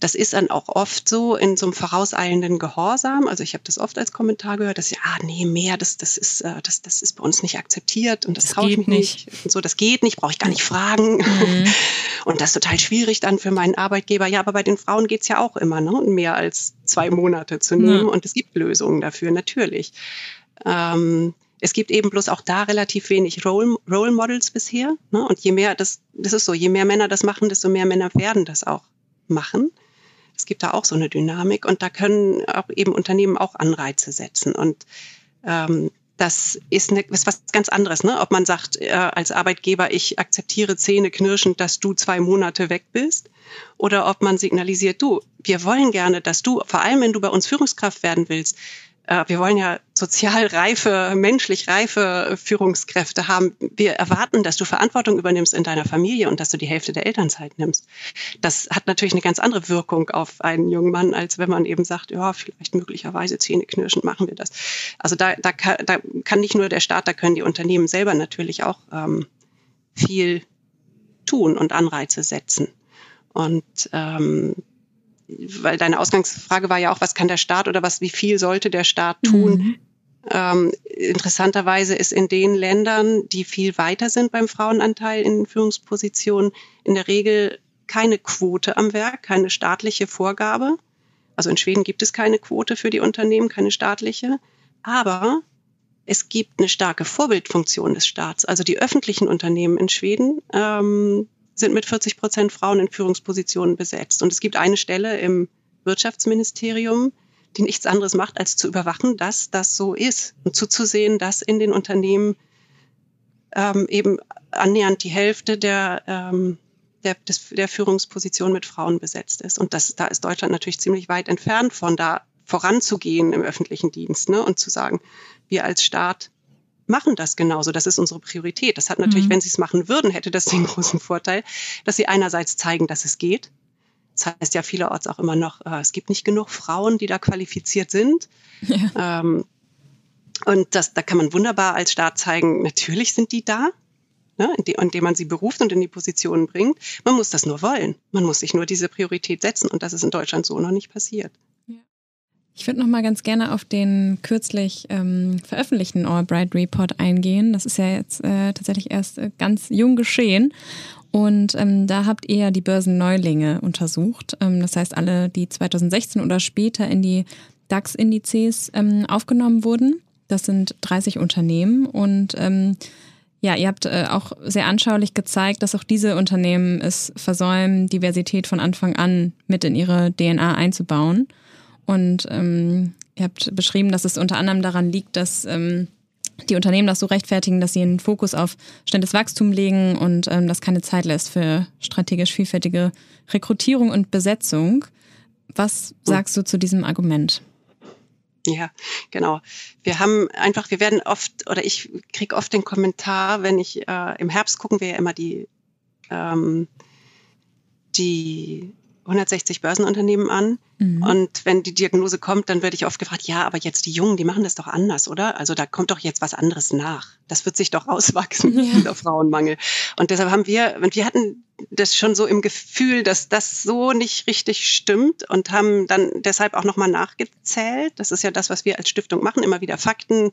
das ist dann auch oft so in so einem vorauseilenden Gehorsam. Also ich habe das oft als Kommentar gehört, dass ja, ah, nee, mehr, das, das ist, äh, das, das ist bei uns nicht akzeptiert und das, das traue ich mich nicht. nicht. Und so, das geht nicht, brauche ich gar nicht fragen. Mhm. Und das ist total schwierig dann für meinen Arbeitgeber. Ja, aber bei den Frauen geht's ja auch immer, ne? Mehr als zwei Monate zu nehmen. Mhm. Und es gibt Lösungen dafür, natürlich. Ähm, es gibt eben bloß auch da relativ wenig Role, Role Models bisher. Ne? Und je mehr das, das ist so, je mehr Männer das machen, desto mehr Männer werden das auch machen. Es gibt da auch so eine Dynamik und da können auch eben Unternehmen auch Anreize setzen. Und ähm, das ist, eine, ist was ganz anderes, ne? Ob man sagt äh, als Arbeitgeber, ich akzeptiere zähneknirschend, dass du zwei Monate weg bist, oder ob man signalisiert, du, wir wollen gerne, dass du, vor allem wenn du bei uns Führungskraft werden willst, wir wollen ja sozial reife, menschlich reife Führungskräfte haben. Wir erwarten, dass du Verantwortung übernimmst in deiner Familie und dass du die Hälfte der Elternzeit nimmst. Das hat natürlich eine ganz andere Wirkung auf einen jungen Mann, als wenn man eben sagt, ja, vielleicht möglicherweise zähneknirschend machen wir das. Also da, da, kann, da kann nicht nur der Staat, da können die Unternehmen selber natürlich auch ähm, viel tun und Anreize setzen. Und ähm, weil deine Ausgangsfrage war ja auch, was kann der Staat oder was, wie viel sollte der Staat tun? Mhm. Ähm, interessanterweise ist in den Ländern, die viel weiter sind beim Frauenanteil in Führungspositionen, in der Regel keine Quote am Werk, keine staatliche Vorgabe. Also in Schweden gibt es keine Quote für die Unternehmen, keine staatliche. Aber es gibt eine starke Vorbildfunktion des Staats. Also die öffentlichen Unternehmen in Schweden ähm, sind mit 40 Prozent Frauen in Führungspositionen besetzt. Und es gibt eine Stelle im Wirtschaftsministerium, die nichts anderes macht, als zu überwachen, dass das so ist und zuzusehen, dass in den Unternehmen ähm, eben annähernd die Hälfte der, ähm, der, des, der Führungsposition mit Frauen besetzt ist. Und das, da ist Deutschland natürlich ziemlich weit entfernt von da voranzugehen im öffentlichen Dienst ne, und zu sagen, wir als Staat machen das genauso. Das ist unsere Priorität. Das hat natürlich, mhm. wenn sie es machen würden, hätte das den großen Vorteil, dass sie einerseits zeigen, dass es geht. Das heißt ja vielerorts auch immer noch, äh, es gibt nicht genug Frauen, die da qualifiziert sind. Ja. Ähm, und das, da kann man wunderbar als Staat zeigen, natürlich sind die da, ne, indem man sie beruft und in die Positionen bringt. Man muss das nur wollen. Man muss sich nur diese Priorität setzen. Und das ist in Deutschland so noch nicht passiert. Ich würde noch mal ganz gerne auf den kürzlich ähm, veröffentlichten Albright Report eingehen. Das ist ja jetzt äh, tatsächlich erst äh, ganz jung geschehen. Und ähm, da habt ihr die Börsenneulinge untersucht. Ähm, das heißt, alle, die 2016 oder später in die DAX-Indizes ähm, aufgenommen wurden. Das sind 30 Unternehmen. Und ähm, ja, ihr habt äh, auch sehr anschaulich gezeigt, dass auch diese Unternehmen es versäumen, Diversität von Anfang an mit in ihre DNA einzubauen. Und ähm, ihr habt beschrieben, dass es unter anderem daran liegt, dass ähm, die Unternehmen das so rechtfertigen, dass sie einen Fokus auf schnelles Wachstum legen und ähm, das keine Zeit lässt für strategisch vielfältige Rekrutierung und Besetzung. Was sagst du zu diesem Argument? Ja, genau. Wir haben einfach, wir werden oft, oder ich kriege oft den Kommentar, wenn ich, äh, im Herbst gucken wir ja immer die, ähm, die 160 Börsenunternehmen an. Mhm. Und wenn die Diagnose kommt, dann werde ich oft gefragt, ja, aber jetzt die Jungen, die machen das doch anders, oder? Also da kommt doch jetzt was anderes nach. Das wird sich doch auswachsen, ja. dieser Frauenmangel. Und deshalb haben wir, und wir hatten das schon so im Gefühl, dass das so nicht richtig stimmt und haben dann deshalb auch nochmal nachgezählt. Das ist ja das, was wir als Stiftung machen, immer wieder Fakten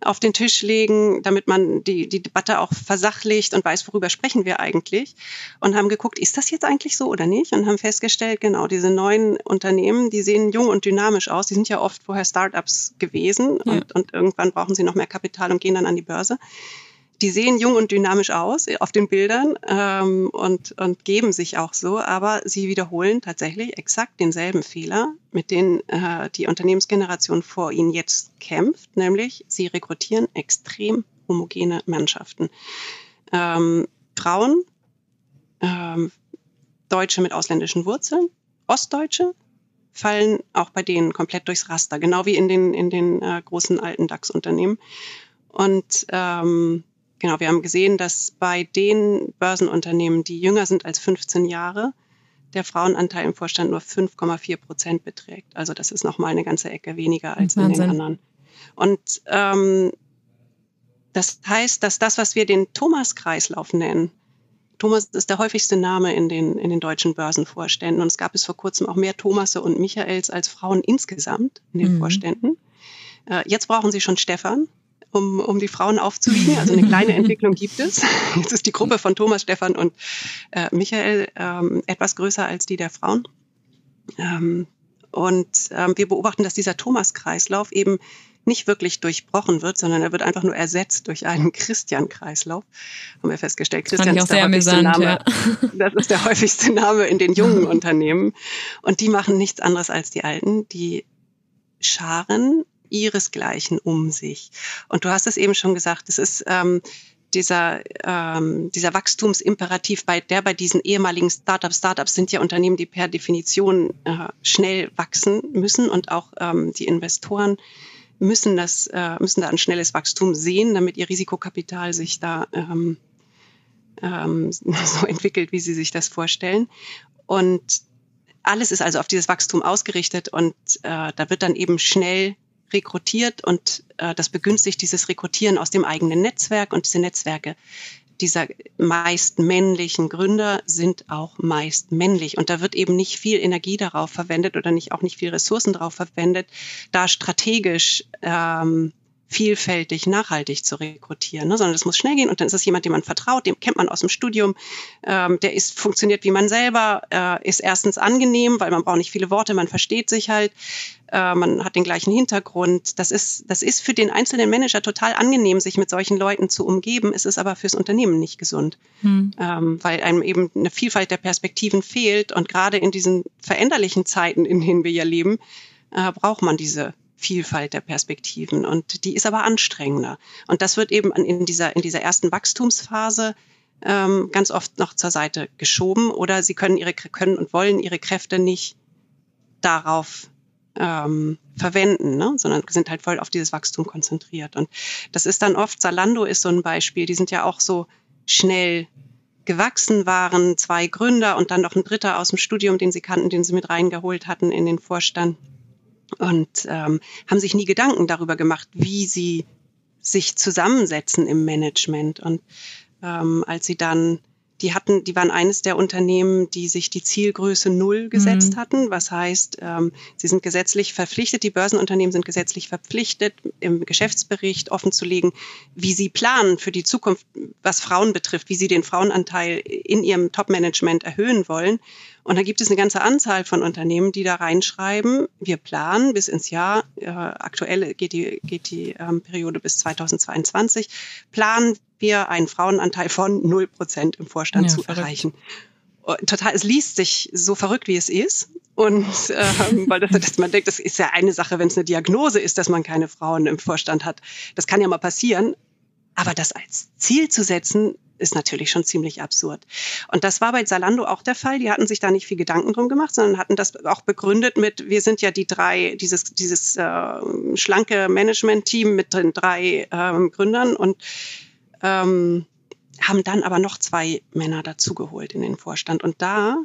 auf den Tisch legen, damit man die, die Debatte auch versachlicht und weiß, worüber sprechen wir eigentlich. Und haben geguckt, ist das jetzt eigentlich so oder nicht? Und haben festgestellt, genau, diese neuen Unternehmen, die sehen jung und dynamisch aus. Die sind ja oft vorher Startups gewesen ja. und, und irgendwann brauchen sie noch mehr Kapital und gehen dann an die Börse die sehen jung und dynamisch aus auf den Bildern ähm, und, und geben sich auch so, aber sie wiederholen tatsächlich exakt denselben Fehler, mit denen äh, die Unternehmensgeneration vor ihnen jetzt kämpft, nämlich sie rekrutieren extrem homogene Mannschaften. Ähm, Frauen, ähm, Deutsche mit ausländischen Wurzeln, Ostdeutsche fallen auch bei denen komplett durchs Raster, genau wie in den, in den äh, großen alten DAX-Unternehmen. Und ähm, genau, wir haben gesehen, dass bei den Börsenunternehmen, die jünger sind als 15 Jahre, der Frauenanteil im Vorstand nur 5,4 Prozent beträgt. Also das ist nochmal eine ganze Ecke weniger als in den anderen. Und ähm, Das heißt, dass das, was wir den Thomas-Kreislauf nennen, Thomas ist der häufigste Name in den, in den deutschen Börsenvorständen und es gab bis vor kurzem auch mehr Thomasse und Michaels als Frauen insgesamt in den mhm. Vorständen. Äh, jetzt brauchen sie schon Stefan, um, um die Frauen aufzuwiegen. Also eine kleine Entwicklung gibt es. Jetzt ist die Gruppe von Thomas, Stefan und äh, Michael ähm, etwas größer als die der Frauen. Ähm, und ähm, wir beobachten, dass dieser Thomas-Kreislauf eben nicht wirklich durchbrochen wird, sondern er wird einfach nur ersetzt durch einen Christian-Kreislauf. Haben wir festgestellt. Christian ist der häufigste amüsant, Name. Ja. Das ist der häufigste Name in den jungen Unternehmen. Und die machen nichts anderes als die Alten. Die scharen ihresgleichen um sich. Und du hast es eben schon gesagt, es ist ähm, dieser, ähm, dieser Wachstumsimperativ, bei, der bei diesen ehemaligen Startups, Startups sind ja Unternehmen, die per Definition äh, schnell wachsen müssen und auch ähm, die Investoren müssen das, äh, müssen da ein schnelles Wachstum sehen, damit ihr Risikokapital sich da ähm, ähm, so entwickelt, wie sie sich das vorstellen. Und alles ist also auf dieses Wachstum ausgerichtet und äh, da wird dann eben schnell rekrutiert und äh, das begünstigt dieses Rekrutieren aus dem eigenen Netzwerk und diese Netzwerke dieser meist männlichen Gründer sind auch meist männlich. Und da wird eben nicht viel Energie darauf verwendet oder nicht auch nicht viel Ressourcen darauf verwendet, da strategisch ähm, vielfältig, nachhaltig zu rekrutieren, ne? sondern es muss schnell gehen und dann ist es jemand, dem man vertraut, dem kennt man aus dem Studium, ähm, der ist funktioniert wie man selber, äh, ist erstens angenehm, weil man braucht nicht viele Worte, man versteht sich halt, äh, man hat den gleichen Hintergrund. Das ist, das ist für den einzelnen Manager total angenehm, sich mit solchen Leuten zu umgeben. Es ist aber fürs Unternehmen nicht gesund, hm. ähm, weil einem eben eine Vielfalt der Perspektiven fehlt und gerade in diesen veränderlichen Zeiten, in denen wir ja leben, äh, braucht man diese Vielfalt der Perspektiven. Und die ist aber anstrengender. Und das wird eben in dieser, in dieser ersten Wachstumsphase ähm, ganz oft noch zur Seite geschoben oder sie können ihre können und wollen ihre Kräfte nicht darauf ähm, verwenden, ne? sondern sind halt voll auf dieses Wachstum konzentriert. Und das ist dann oft, Zalando ist so ein Beispiel, die sind ja auch so schnell gewachsen waren, zwei Gründer und dann noch ein dritter aus dem Studium, den sie kannten, den sie mit reingeholt hatten in den Vorstand und ähm, haben sich nie Gedanken darüber gemacht, wie sie sich zusammensetzen im Management. Und ähm, als sie dann die hatten, die waren eines der Unternehmen, die sich die Zielgröße Null gesetzt mhm. hatten. Was heißt, ähm, sie sind gesetzlich verpflichtet, die Börsenunternehmen sind gesetzlich verpflichtet, im Geschäftsbericht offenzulegen, wie sie planen für die Zukunft, was Frauen betrifft, wie sie den Frauenanteil in ihrem Top-Management erhöhen wollen. Und da gibt es eine ganze Anzahl von Unternehmen, die da reinschreiben, wir planen bis ins Jahr, äh, aktuell geht die, geht die ähm, Periode bis 2022, planen wir einen Frauenanteil von 0 Prozent im Vorstand ja, zu verrückt. erreichen. Total, es liest sich so verrückt, wie es ist. Und ähm, weil das, dass man denkt, das ist ja eine Sache, wenn es eine Diagnose ist, dass man keine Frauen im Vorstand hat. Das kann ja mal passieren. Aber das als Ziel zu setzen, ist natürlich schon ziemlich absurd. Und das war bei Zalando auch der Fall. Die hatten sich da nicht viel Gedanken drum gemacht, sondern hatten das auch begründet mit, wir sind ja die drei, dieses, dieses äh, schlanke Management-Team mit den drei ähm, Gründern und ähm, haben dann aber noch zwei Männer dazugeholt in den Vorstand. Und da,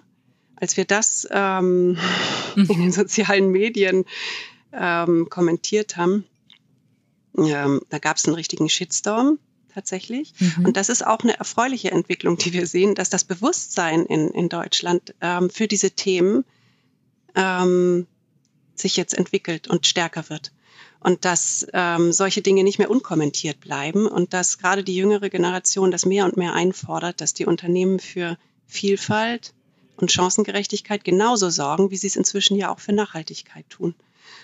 als wir das ähm, in den sozialen Medien ähm, kommentiert haben, ähm, da gab es einen richtigen Shitstorm tatsächlich. Mhm. Und das ist auch eine erfreuliche Entwicklung, die wir sehen, dass das Bewusstsein in, in Deutschland ähm, für diese Themen ähm, sich jetzt entwickelt und stärker wird. Und dass ähm, solche Dinge nicht mehr unkommentiert bleiben und dass gerade die jüngere Generation das mehr und mehr einfordert, dass die Unternehmen für Vielfalt und Chancengerechtigkeit genauso sorgen, wie sie es inzwischen ja auch für Nachhaltigkeit tun.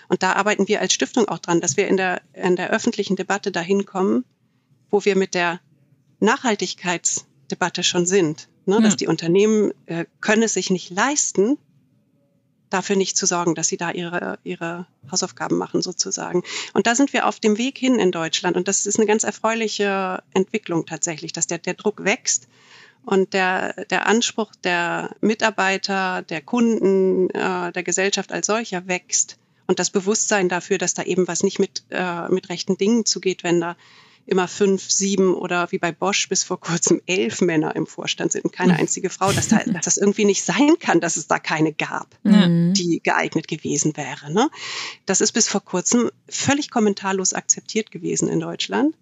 Und da arbeiten wir als Stiftung auch dran, dass wir in der, in der öffentlichen Debatte dahin kommen, wo wir mit der Nachhaltigkeitsdebatte schon sind. Ne? Ja. Dass die Unternehmen äh, können es sich nicht leisten, dafür nicht zu sorgen, dass sie da ihre, ihre Hausaufgaben machen sozusagen. Und da sind wir auf dem Weg hin in Deutschland. Und das ist eine ganz erfreuliche Entwicklung tatsächlich, dass der, der Druck wächst und der, der Anspruch der Mitarbeiter, der Kunden, äh, der Gesellschaft als solcher wächst. Und das Bewusstsein dafür, dass da eben was nicht mit, äh, mit rechten Dingen zugeht, wenn da immer fünf, sieben oder wie bei Bosch bis vor kurzem elf Männer im Vorstand sind und keine einzige Frau, dass, da, dass das irgendwie nicht sein kann, dass es da keine gab, mhm. die geeignet gewesen wäre. Ne? Das ist bis vor kurzem völlig kommentarlos akzeptiert gewesen in Deutschland.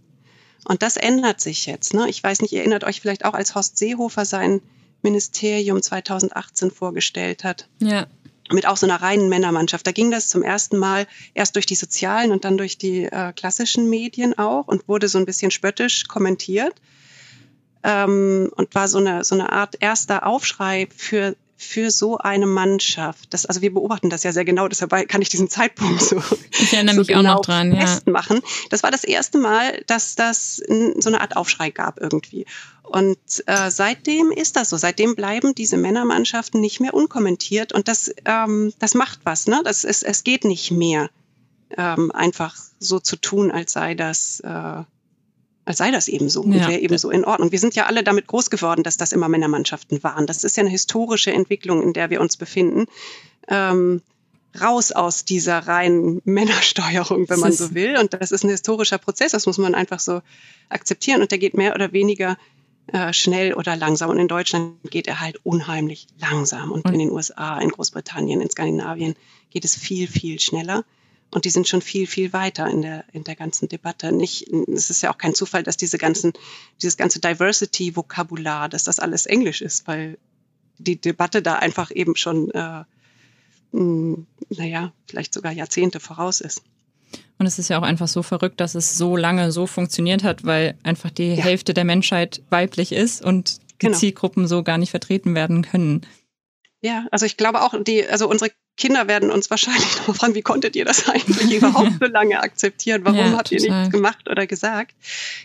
Und das ändert sich jetzt. Ne? Ich weiß nicht, ihr erinnert euch vielleicht auch, als Horst Seehofer sein Ministerium 2018 vorgestellt hat. Ja. Mit auch so einer reinen Männermannschaft. Da ging das zum ersten Mal erst durch die sozialen und dann durch die äh, klassischen Medien auch und wurde so ein bisschen spöttisch kommentiert. Ähm, und war so eine, so eine Art erster Aufschrei für für so eine Mannschaft. Das, also wir beobachten das ja sehr genau, deshalb kann ich diesen Zeitpunkt so, ich erinnere so mich genau auch noch dran, festmachen. Ja. Das war das erste Mal, dass das so eine Art Aufschrei gab irgendwie. Und äh, seitdem ist das so. Seitdem bleiben diese Männermannschaften nicht mehr unkommentiert und das, ähm, das macht was. Ne? Das ist, es geht nicht mehr ähm, einfach so zu tun, als sei das äh, als sei das eben so und ja. wäre eben so in Ordnung. Wir sind ja alle damit groß geworden, dass das immer Männermannschaften waren. Das ist ja eine historische Entwicklung, in der wir uns befinden. Ähm, raus aus dieser reinen Männersteuerung, wenn man so will. Und das ist ein historischer Prozess, das muss man einfach so akzeptieren. Und der geht mehr oder weniger äh, schnell oder langsam. Und in Deutschland geht er halt unheimlich langsam. Und in den USA, in Großbritannien, in Skandinavien geht es viel, viel schneller. Und die sind schon viel, viel weiter in der, in der ganzen Debatte. Nicht, es ist ja auch kein Zufall, dass diese ganzen, dieses ganze Diversity-Vokabular, dass das alles Englisch ist, weil die Debatte da einfach eben schon, äh, mh, naja, vielleicht sogar Jahrzehnte voraus ist. Und es ist ja auch einfach so verrückt, dass es so lange so funktioniert hat, weil einfach die ja. Hälfte der Menschheit weiblich ist und die genau. Zielgruppen so gar nicht vertreten werden können. Ja, also ich glaube auch, die, also unsere Kinder werden uns wahrscheinlich noch fragen, wie konntet ihr das eigentlich überhaupt so lange akzeptieren? Warum ja, habt ihr nichts gemacht oder gesagt?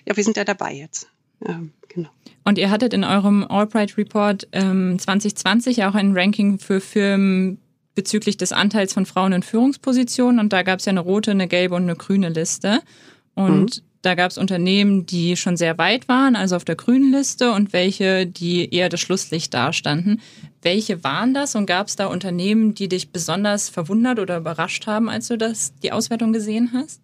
Ja, wir sind ja dabei jetzt. Ja, genau. Und ihr hattet in eurem Albright Report ähm, 2020 auch ein Ranking für Firmen bezüglich des Anteils von Frauen in Führungspositionen. Und da gab es ja eine rote, eine gelbe und eine grüne Liste. Und mhm. Da gab es Unternehmen, die schon sehr weit waren, also auf der grünen Liste, und welche, die eher das Schlusslicht darstanden. Welche waren das und gab es da Unternehmen, die dich besonders verwundert oder überrascht haben, als du das, die Auswertung gesehen hast?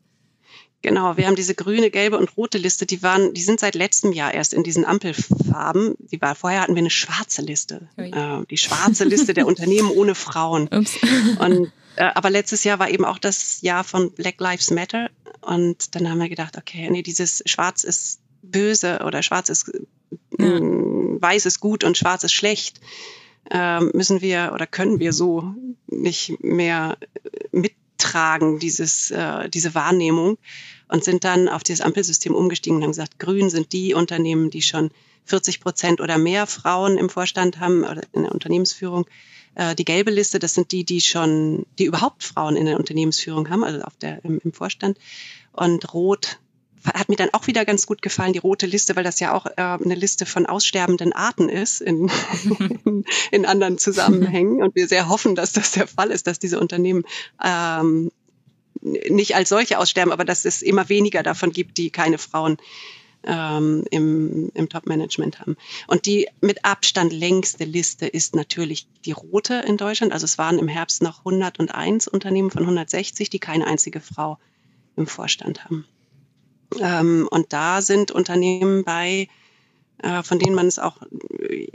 Genau, wir haben diese grüne, gelbe und rote Liste, die waren, die sind seit letztem Jahr erst in diesen Ampelfarben. Die war, vorher hatten wir eine schwarze Liste. Äh, die schwarze Liste der Unternehmen ohne Frauen. Ups. Und, aber letztes Jahr war eben auch das Jahr von Black Lives Matter. Und dann haben wir gedacht, okay, nee, dieses Schwarz ist böse oder Schwarz ist ja. Mm, weiß ist gut und Schwarz ist schlecht. Ähm, müssen wir oder können wir so nicht mehr mittragen, dieses, äh, diese Wahrnehmung und sind dann auf dieses Ampelsystem umgestiegen und haben gesagt, grün sind die Unternehmen, die schon 40 Prozent oder mehr Frauen im Vorstand haben oder in der Unternehmensführung. Äh, die gelbe Liste, das sind die, die schon, die überhaupt Frauen in der Unternehmensführung haben, also auf der, im, im Vorstand. Und rot hat mir dann auch wieder ganz gut gefallen, die rote Liste, weil das ja auch äh, eine Liste von aussterbenden Arten ist in, in, in, anderen Zusammenhängen. Und wir sehr hoffen, dass das der Fall ist, dass diese Unternehmen ähm, nicht als solche aussterben, aber dass es immer weniger davon gibt, die keine Frauen ähm, im, im Top-Management haben. Und die mit Abstand längste Liste ist natürlich die rote in Deutschland. Also es waren im Herbst noch 101 Unternehmen von 160, die keine einzige Frau im Vorstand haben. Ähm, und da sind Unternehmen bei, äh, von denen man es auch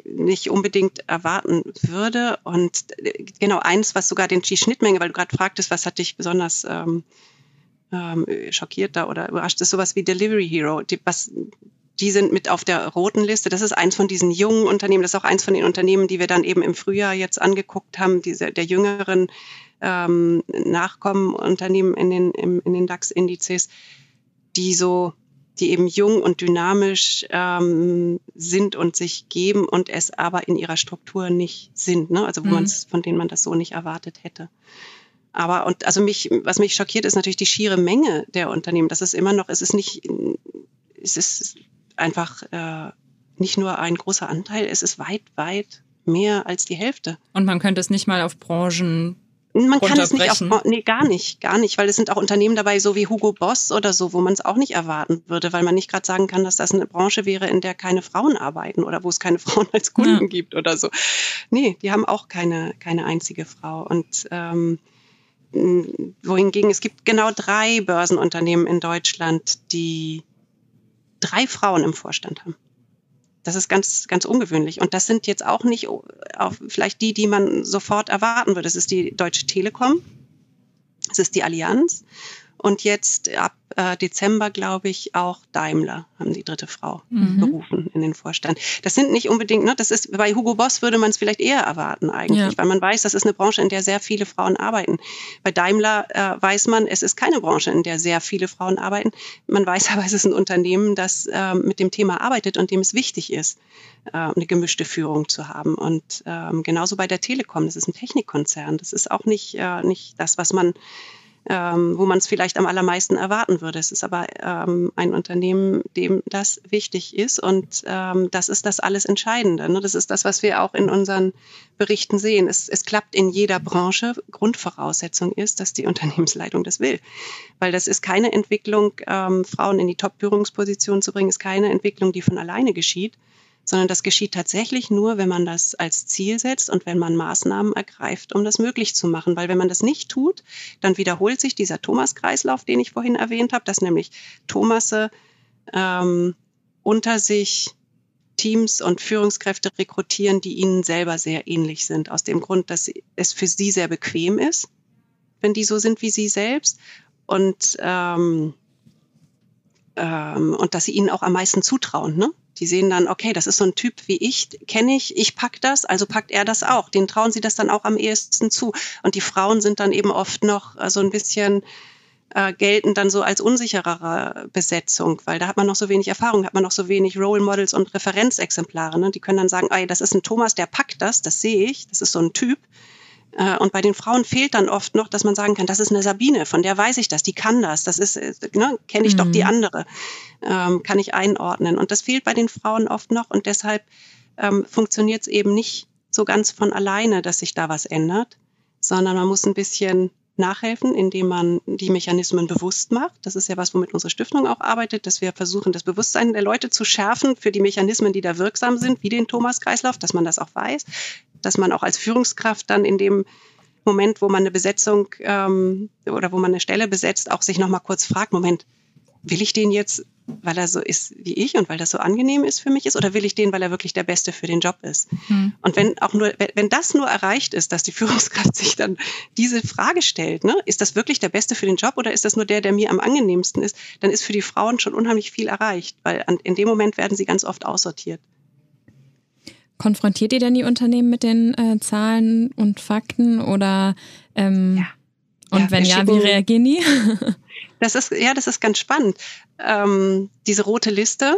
nicht unbedingt erwarten würde. Und äh, genau eins, was sogar den, die Schnittmenge, weil du gerade fragtest, was hat dich besonders ähm, ähm, schockiert da oder überrascht, ist sowas wie Delivery Hero, die, was, die sind mit auf der roten Liste. Das ist eins von diesen jungen Unternehmen, das ist auch eins von den Unternehmen, die wir dann eben im Frühjahr jetzt angeguckt haben, diese, der jüngeren ähm, Nachkommenunternehmen in den, im, in den DAX-Indizes die so, die eben jung und dynamisch ähm, sind und sich geben und es aber in ihrer Struktur nicht sind, ne? also wo mhm. man von denen man das so nicht erwartet hätte. Aber und also mich, was mich schockiert, ist natürlich die schiere Menge der Unternehmen. Das ist immer noch, es ist nicht, es ist einfach äh, nicht nur ein großer Anteil, es ist weit, weit mehr als die Hälfte. Und man könnte es nicht mal auf Branchen man kann es nicht auf, nee, gar nicht, gar nicht, weil es sind auch Unternehmen dabei, so wie Hugo Boss oder so, wo man es auch nicht erwarten würde, weil man nicht gerade sagen kann, dass das eine Branche wäre, in der keine Frauen arbeiten oder wo es keine Frauen als Kunden ja. gibt oder so. Nee, die haben auch keine, keine einzige Frau. Und ähm, wohingegen es gibt genau drei Börsenunternehmen in Deutschland, die drei Frauen im Vorstand haben. Das ist ganz, ganz ungewöhnlich. Und das sind jetzt auch nicht auch vielleicht die, die man sofort erwarten würde. Es ist die Deutsche Telekom, es ist die Allianz Und jetzt ab äh, Dezember, glaube ich, auch Daimler haben die dritte Frau mhm. berufen in den Vorstand. Das sind nicht unbedingt, ne, das ist bei Hugo Boss würde man es vielleicht eher erwarten eigentlich, ja. weil man weiß, das ist eine Branche, in der sehr viele Frauen arbeiten. Bei Daimler äh, weiß man, es ist keine Branche, in der sehr viele Frauen arbeiten. Man weiß aber, es ist ein Unternehmen, das äh, mit dem Thema arbeitet und dem es wichtig ist, äh, eine gemischte Führung zu haben. Und ähm, genauso bei der Telekom, das ist ein Technikkonzern. Das ist auch nicht, äh, nicht das, was man ähm, wo man es vielleicht am allermeisten erwarten würde. Es ist aber ähm, ein Unternehmen, dem das wichtig ist und ähm, das ist das alles Entscheidende. Ne? Das ist das, was wir auch in unseren Berichten sehen. Es, es klappt in jeder Branche. Grundvoraussetzung ist, dass die Unternehmensleitung das will. Weil das ist keine Entwicklung, ähm, Frauen in die Top-Führungsposition zu bringen, ist keine Entwicklung, die von alleine geschieht, sondern das geschieht tatsächlich nur, wenn man das als Ziel setzt und wenn man Maßnahmen ergreift, um das möglich zu machen. Weil wenn man das nicht tut, dann wiederholt sich dieser Thomas-Kreislauf, den ich vorhin erwähnt habe, dass nämlich Thomasse ähm, unter sich Teams und Führungskräfte rekrutieren, die ihnen selber sehr ähnlich sind, aus dem Grund, dass es für sie sehr bequem ist, wenn die so sind wie sie selbst und ähm, ähm, und dass sie ihnen auch am meisten zutrauen. Ne? Die sehen dann, okay, das ist so ein Typ wie ich, kenne ich, ich pack das, also packt er das auch. Den trauen sie das dann auch am ehesten zu. Und die Frauen sind dann eben oft noch äh, so ein bisschen äh, gelten dann so als unsicherere Besetzung, weil da hat man noch so wenig Erfahrung, hat man noch so wenig Role Models und Referenzexemplare. Ne? Die können dann sagen, ey, das ist ein Thomas, der packt das, das sehe ich, das ist so ein Typ. Äh, und bei den Frauen fehlt dann oft noch, dass man sagen kann, das ist eine Sabine, von der weiß ich das, die kann das, das ist, äh, ne, kenne ich mhm. doch die mhm. andere, ähm, kann ich einordnen. Und das fehlt bei den Frauen oft noch und deshalb ähm, funktioniert es eben nicht so ganz von alleine, dass sich da was ändert, sondern man muss ein bisschen nachhelfen, indem man die Mechanismen bewusst macht. Das ist ja was, womit unsere Stiftung auch arbeitet, dass wir versuchen, das Bewusstsein der Leute zu schärfen für die Mechanismen, die da wirksam sind, wie den Thomas-Kreislauf, dass man das auch weiß, dass man auch als Führungskraft dann in dem Moment, wo man eine Besetzung ähm, oder wo man eine Stelle besetzt, auch sich nochmal kurz fragt, Moment, will ich den jetzt, weil er so ist wie ich und weil das so angenehm ist für mich ist, oder will ich den, weil er wirklich der Beste für den Job ist? Mhm. Und wenn auch nur, wenn das nur erreicht ist, dass die Führungskraft sich dann diese Frage stellt, ne, ist das wirklich der Beste für den Job oder ist das nur der, der mir am angenehmsten ist, dann ist für die Frauen schon unheimlich viel erreicht, weil in dem Moment werden sie ganz oft aussortiert. Konfrontiert ihr denn die Unternehmen mit den äh, Zahlen und Fakten oder ähm, ja. und ja, wenn ja, wie reagieren die? Das ist, ja, das ist ganz spannend. Ähm, diese rote Liste,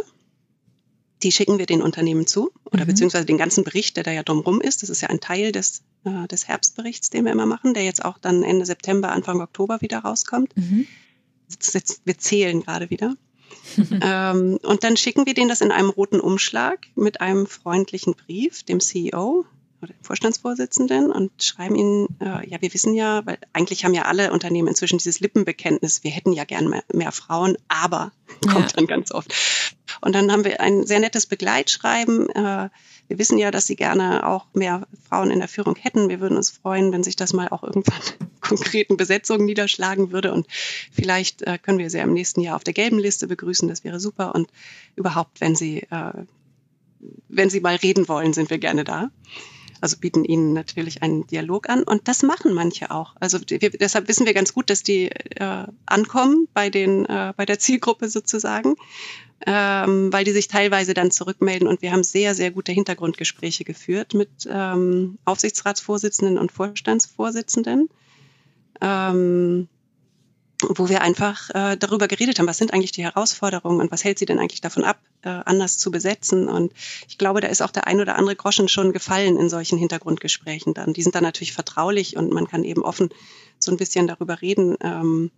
die schicken wir den Unternehmen zu oder mhm. beziehungsweise den ganzen Bericht, der da ja drumherum ist. Das ist ja ein Teil des, äh, des Herbstberichts, den wir immer machen, der jetzt auch dann Ende September, Anfang Oktober wieder rauskommt. Mhm. Jetzt, wir zählen gerade wieder. ähm, und dann schicken wir denen das in einem roten Umschlag mit einem freundlichen Brief dem CEO, oder dem Vorstandsvorsitzenden und schreiben ihnen, äh, ja, wir wissen ja, weil eigentlich haben ja alle Unternehmen inzwischen dieses Lippenbekenntnis, wir hätten ja gern mehr, mehr Frauen, aber kommt ja. dann ganz oft. Und dann haben wir ein sehr nettes Begleitschreiben. Äh, wir wissen ja, dass sie gerne auch mehr Frauen in der Führung hätten. Wir würden uns freuen, wenn sich das mal auch irgendwann konkreten Besetzungen niederschlagen würde. Und vielleicht äh, können wir sie im nächsten Jahr auf der gelben Liste begrüßen. Das wäre super. Und überhaupt, wenn sie, äh, wenn sie mal reden wollen, sind wir gerne da. Also bieten ihnen natürlich einen Dialog an und das machen manche auch. Also wir, deshalb wissen wir ganz gut, dass die äh, ankommen bei den äh, bei der Zielgruppe sozusagen, ähm, weil die sich teilweise dann zurückmelden und wir haben sehr sehr gute Hintergrundgespräche geführt mit ähm, Aufsichtsratsvorsitzenden und Vorstandsvorsitzenden. Ähm, wo wir einfach äh, darüber geredet haben, was sind eigentlich die Herausforderungen und was hält sie denn eigentlich davon ab, äh, anders zu besetzen. Und ich glaube, da ist auch der ein oder andere Groschen schon gefallen in solchen Hintergrundgesprächen dann. Die sind dann natürlich vertraulich und man kann eben offen so ein bisschen darüber reden, ähm,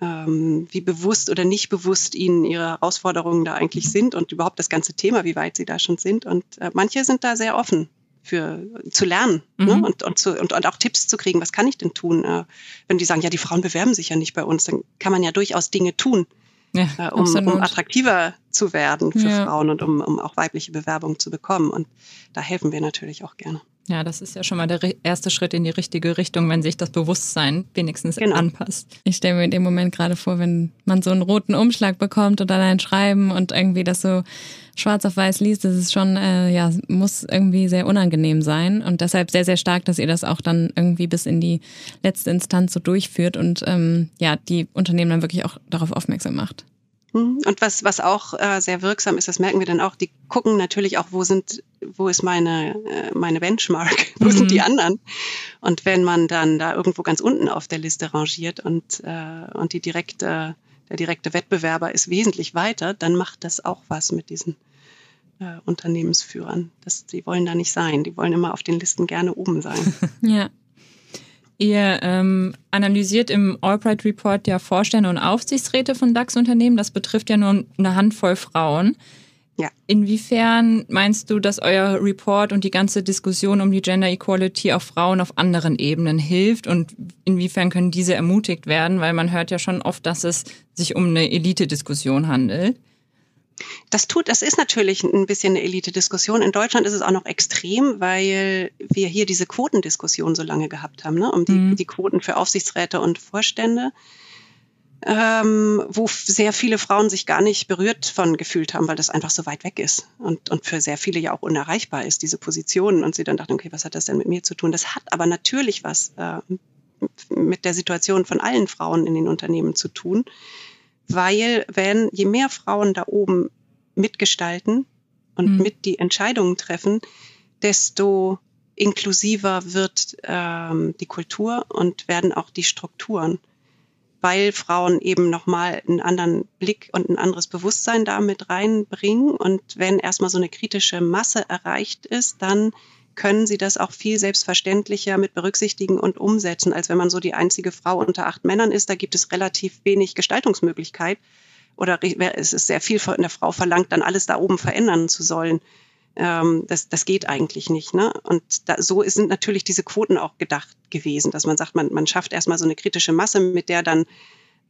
ähm, wie bewusst oder nicht bewusst ihnen ihre Herausforderungen da eigentlich sind und überhaupt das ganze Thema, wie weit sie da schon sind. Und äh, manche sind da sehr offen für zu lernen ne? mhm. ne? und, und, zu, und, und auch Tipps zu kriegen, was kann ich denn tun? Äh, wenn die sagen, ja, die Frauen bewerben sich ja nicht bei uns, dann kann man ja durchaus Dinge tun, ja, äh, um, um, attraktiver zu werden für ja. Frauen und um, um auch weibliche Bewerbungen zu bekommen. Und da helfen wir natürlich auch gerne. Ja, das ist ja schon mal der erste Schritt in die richtige Richtung, wenn sich das Bewusstsein wenigstens genau. anpasst. Ich stelle mir in dem Moment gerade vor, wenn man so einen roten Umschlag bekommt oder ein Schreiben und irgendwie das so schwarz auf weiß liest, das ist schon, äh, ja, muss irgendwie sehr unangenehm sein und deshalb sehr, sehr stark, dass ihr das auch dann irgendwie bis in die letzte Instanz so durchführt und ähm, ja, die Unternehmen dann wirklich auch darauf aufmerksam macht. Mhm. Und was, was auch äh, sehr wirksam ist, das merken wir dann auch, die gucken natürlich auch, wo sind, wo ist meine, äh, meine Benchmark, wo mhm. sind die anderen? Und wenn man dann da irgendwo ganz unten auf der Liste rangiert und, äh, und die direkte, der direkte Wettbewerber ist wesentlich weiter, dann macht das auch was mit diesen äh, Unternehmensführern. Das, die wollen da nicht sein. Die wollen immer auf den Listen gerne oben sein. ja. Ihr ähm, analysiert im Albright Report ja Vorstände und Aufsichtsräte von DAX-Unternehmen. Das betrifft ja nur eine Handvoll Frauen. Ja. Inwiefern meinst du, dass euer Report und die ganze Diskussion um die Gender Equality auch Frauen auf anderen Ebenen hilft und inwiefern können diese ermutigt werden? Weil man hört ja schon oft, dass es sich um eine Elite-Diskussion handelt. Das tut, das ist natürlich ein bisschen eine Elite-Diskussion. In Deutschland ist es auch noch extrem, weil wir hier diese Quotendiskussion so lange gehabt haben, ne? um die, mhm. die Quoten für Aufsichtsräte und Vorstände, ähm, wo sehr viele Frauen sich gar nicht berührt von gefühlt haben, weil das einfach so weit weg ist und, und für sehr viele ja auch unerreichbar ist, diese Positionen. Und sie dann dachten, okay, was hat das denn mit mir zu tun? Das hat aber natürlich was äh, mit der Situation von allen Frauen in den Unternehmen zu tun weil wenn je mehr Frauen da oben mitgestalten und mhm. mit die Entscheidungen treffen, desto inklusiver wird ähm, die Kultur und werden auch die Strukturen, weil Frauen eben nochmal einen anderen Blick und ein anderes Bewusstsein da mit reinbringen. Und wenn erstmal so eine kritische Masse erreicht ist, dann können sie das auch viel selbstverständlicher mit berücksichtigen und umsetzen, als wenn man so die einzige Frau unter acht Männern ist. Da gibt es relativ wenig Gestaltungsmöglichkeit oder es ist sehr viel von der Frau verlangt, dann alles da oben verändern zu sollen. Ähm, das, das geht eigentlich nicht. Ne? Und da, so sind natürlich diese Quoten auch gedacht gewesen, dass man sagt, man, man schafft erstmal so eine kritische Masse, mit der dann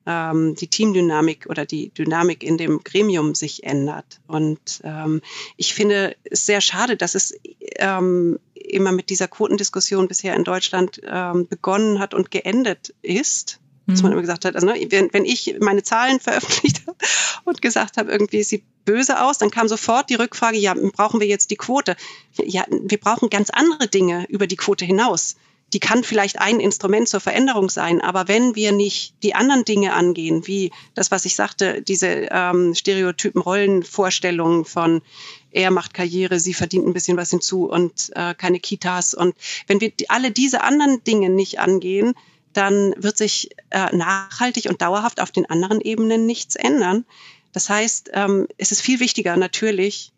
ähm, die Teamdynamik oder die Dynamik in dem Gremium sich ändert. Und ähm, ich finde es sehr schade, dass es ähm, immer mit dieser Quotendiskussion bisher in Deutschland ähm, begonnen hat und geendet ist. Dass man mhm. immer gesagt hat, also ne, wenn, wenn ich meine Zahlen veröffentlicht habe und gesagt habe, irgendwie sieht böse aus, dann kam sofort die Rückfrage, ja, brauchen wir jetzt die Quote? Ja, wir brauchen ganz andere Dinge über die Quote hinaus die kann vielleicht ein Instrument zur Veränderung sein, aber wenn wir nicht die anderen Dinge angehen, wie das, was ich sagte, diese ähm, stereotypen Rollenvorstellungen von er macht Karriere, sie verdient ein bisschen was hinzu und äh, keine Kitas und wenn wir alle diese anderen Dinge nicht angehen, dann wird sich äh, nachhaltig und dauerhaft auf den anderen Ebenen nichts ändern. Das heißt, ähm, es ist viel wichtiger natürlich,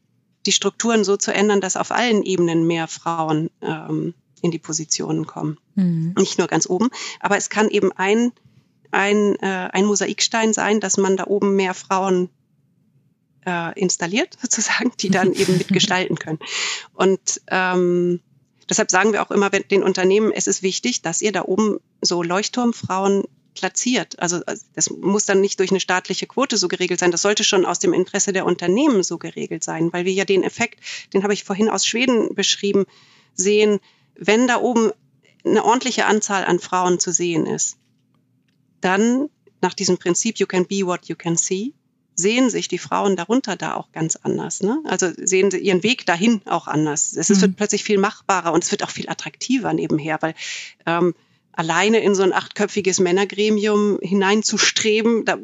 die Strukturen so zu ändern, dass auf allen Ebenen mehr Frauen ähm, in die Positionen kommen. Mhm. Nicht nur ganz oben, aber es kann eben ein, ein, äh, ein Mosaikstein sein, dass man da oben mehr Frauen äh, installiert, sozusagen, die dann eben mitgestalten können. Und ähm, deshalb sagen wir auch immer den Unternehmen, es ist wichtig, dass ihr da oben so Leuchtturmfrauen platziert. Also das muss dann nicht durch eine staatliche Quote so geregelt sein. Das sollte schon aus dem Interesse der Unternehmen so geregelt sein, weil wir ja den Effekt, den habe ich vorhin aus Schweden beschrieben, sehen, wenn da oben eine ordentliche Anzahl an Frauen zu sehen ist, dann nach diesem Prinzip You can be what you can see, sehen sich die Frauen darunter da auch ganz anders. Ne? Also sehen sie ihren Weg dahin auch anders. Es mhm. wird plötzlich viel machbarer und es wird auch viel attraktiver nebenher, weil ähm, alleine in so ein achtköpfiges Männergremium hineinzustreben, da,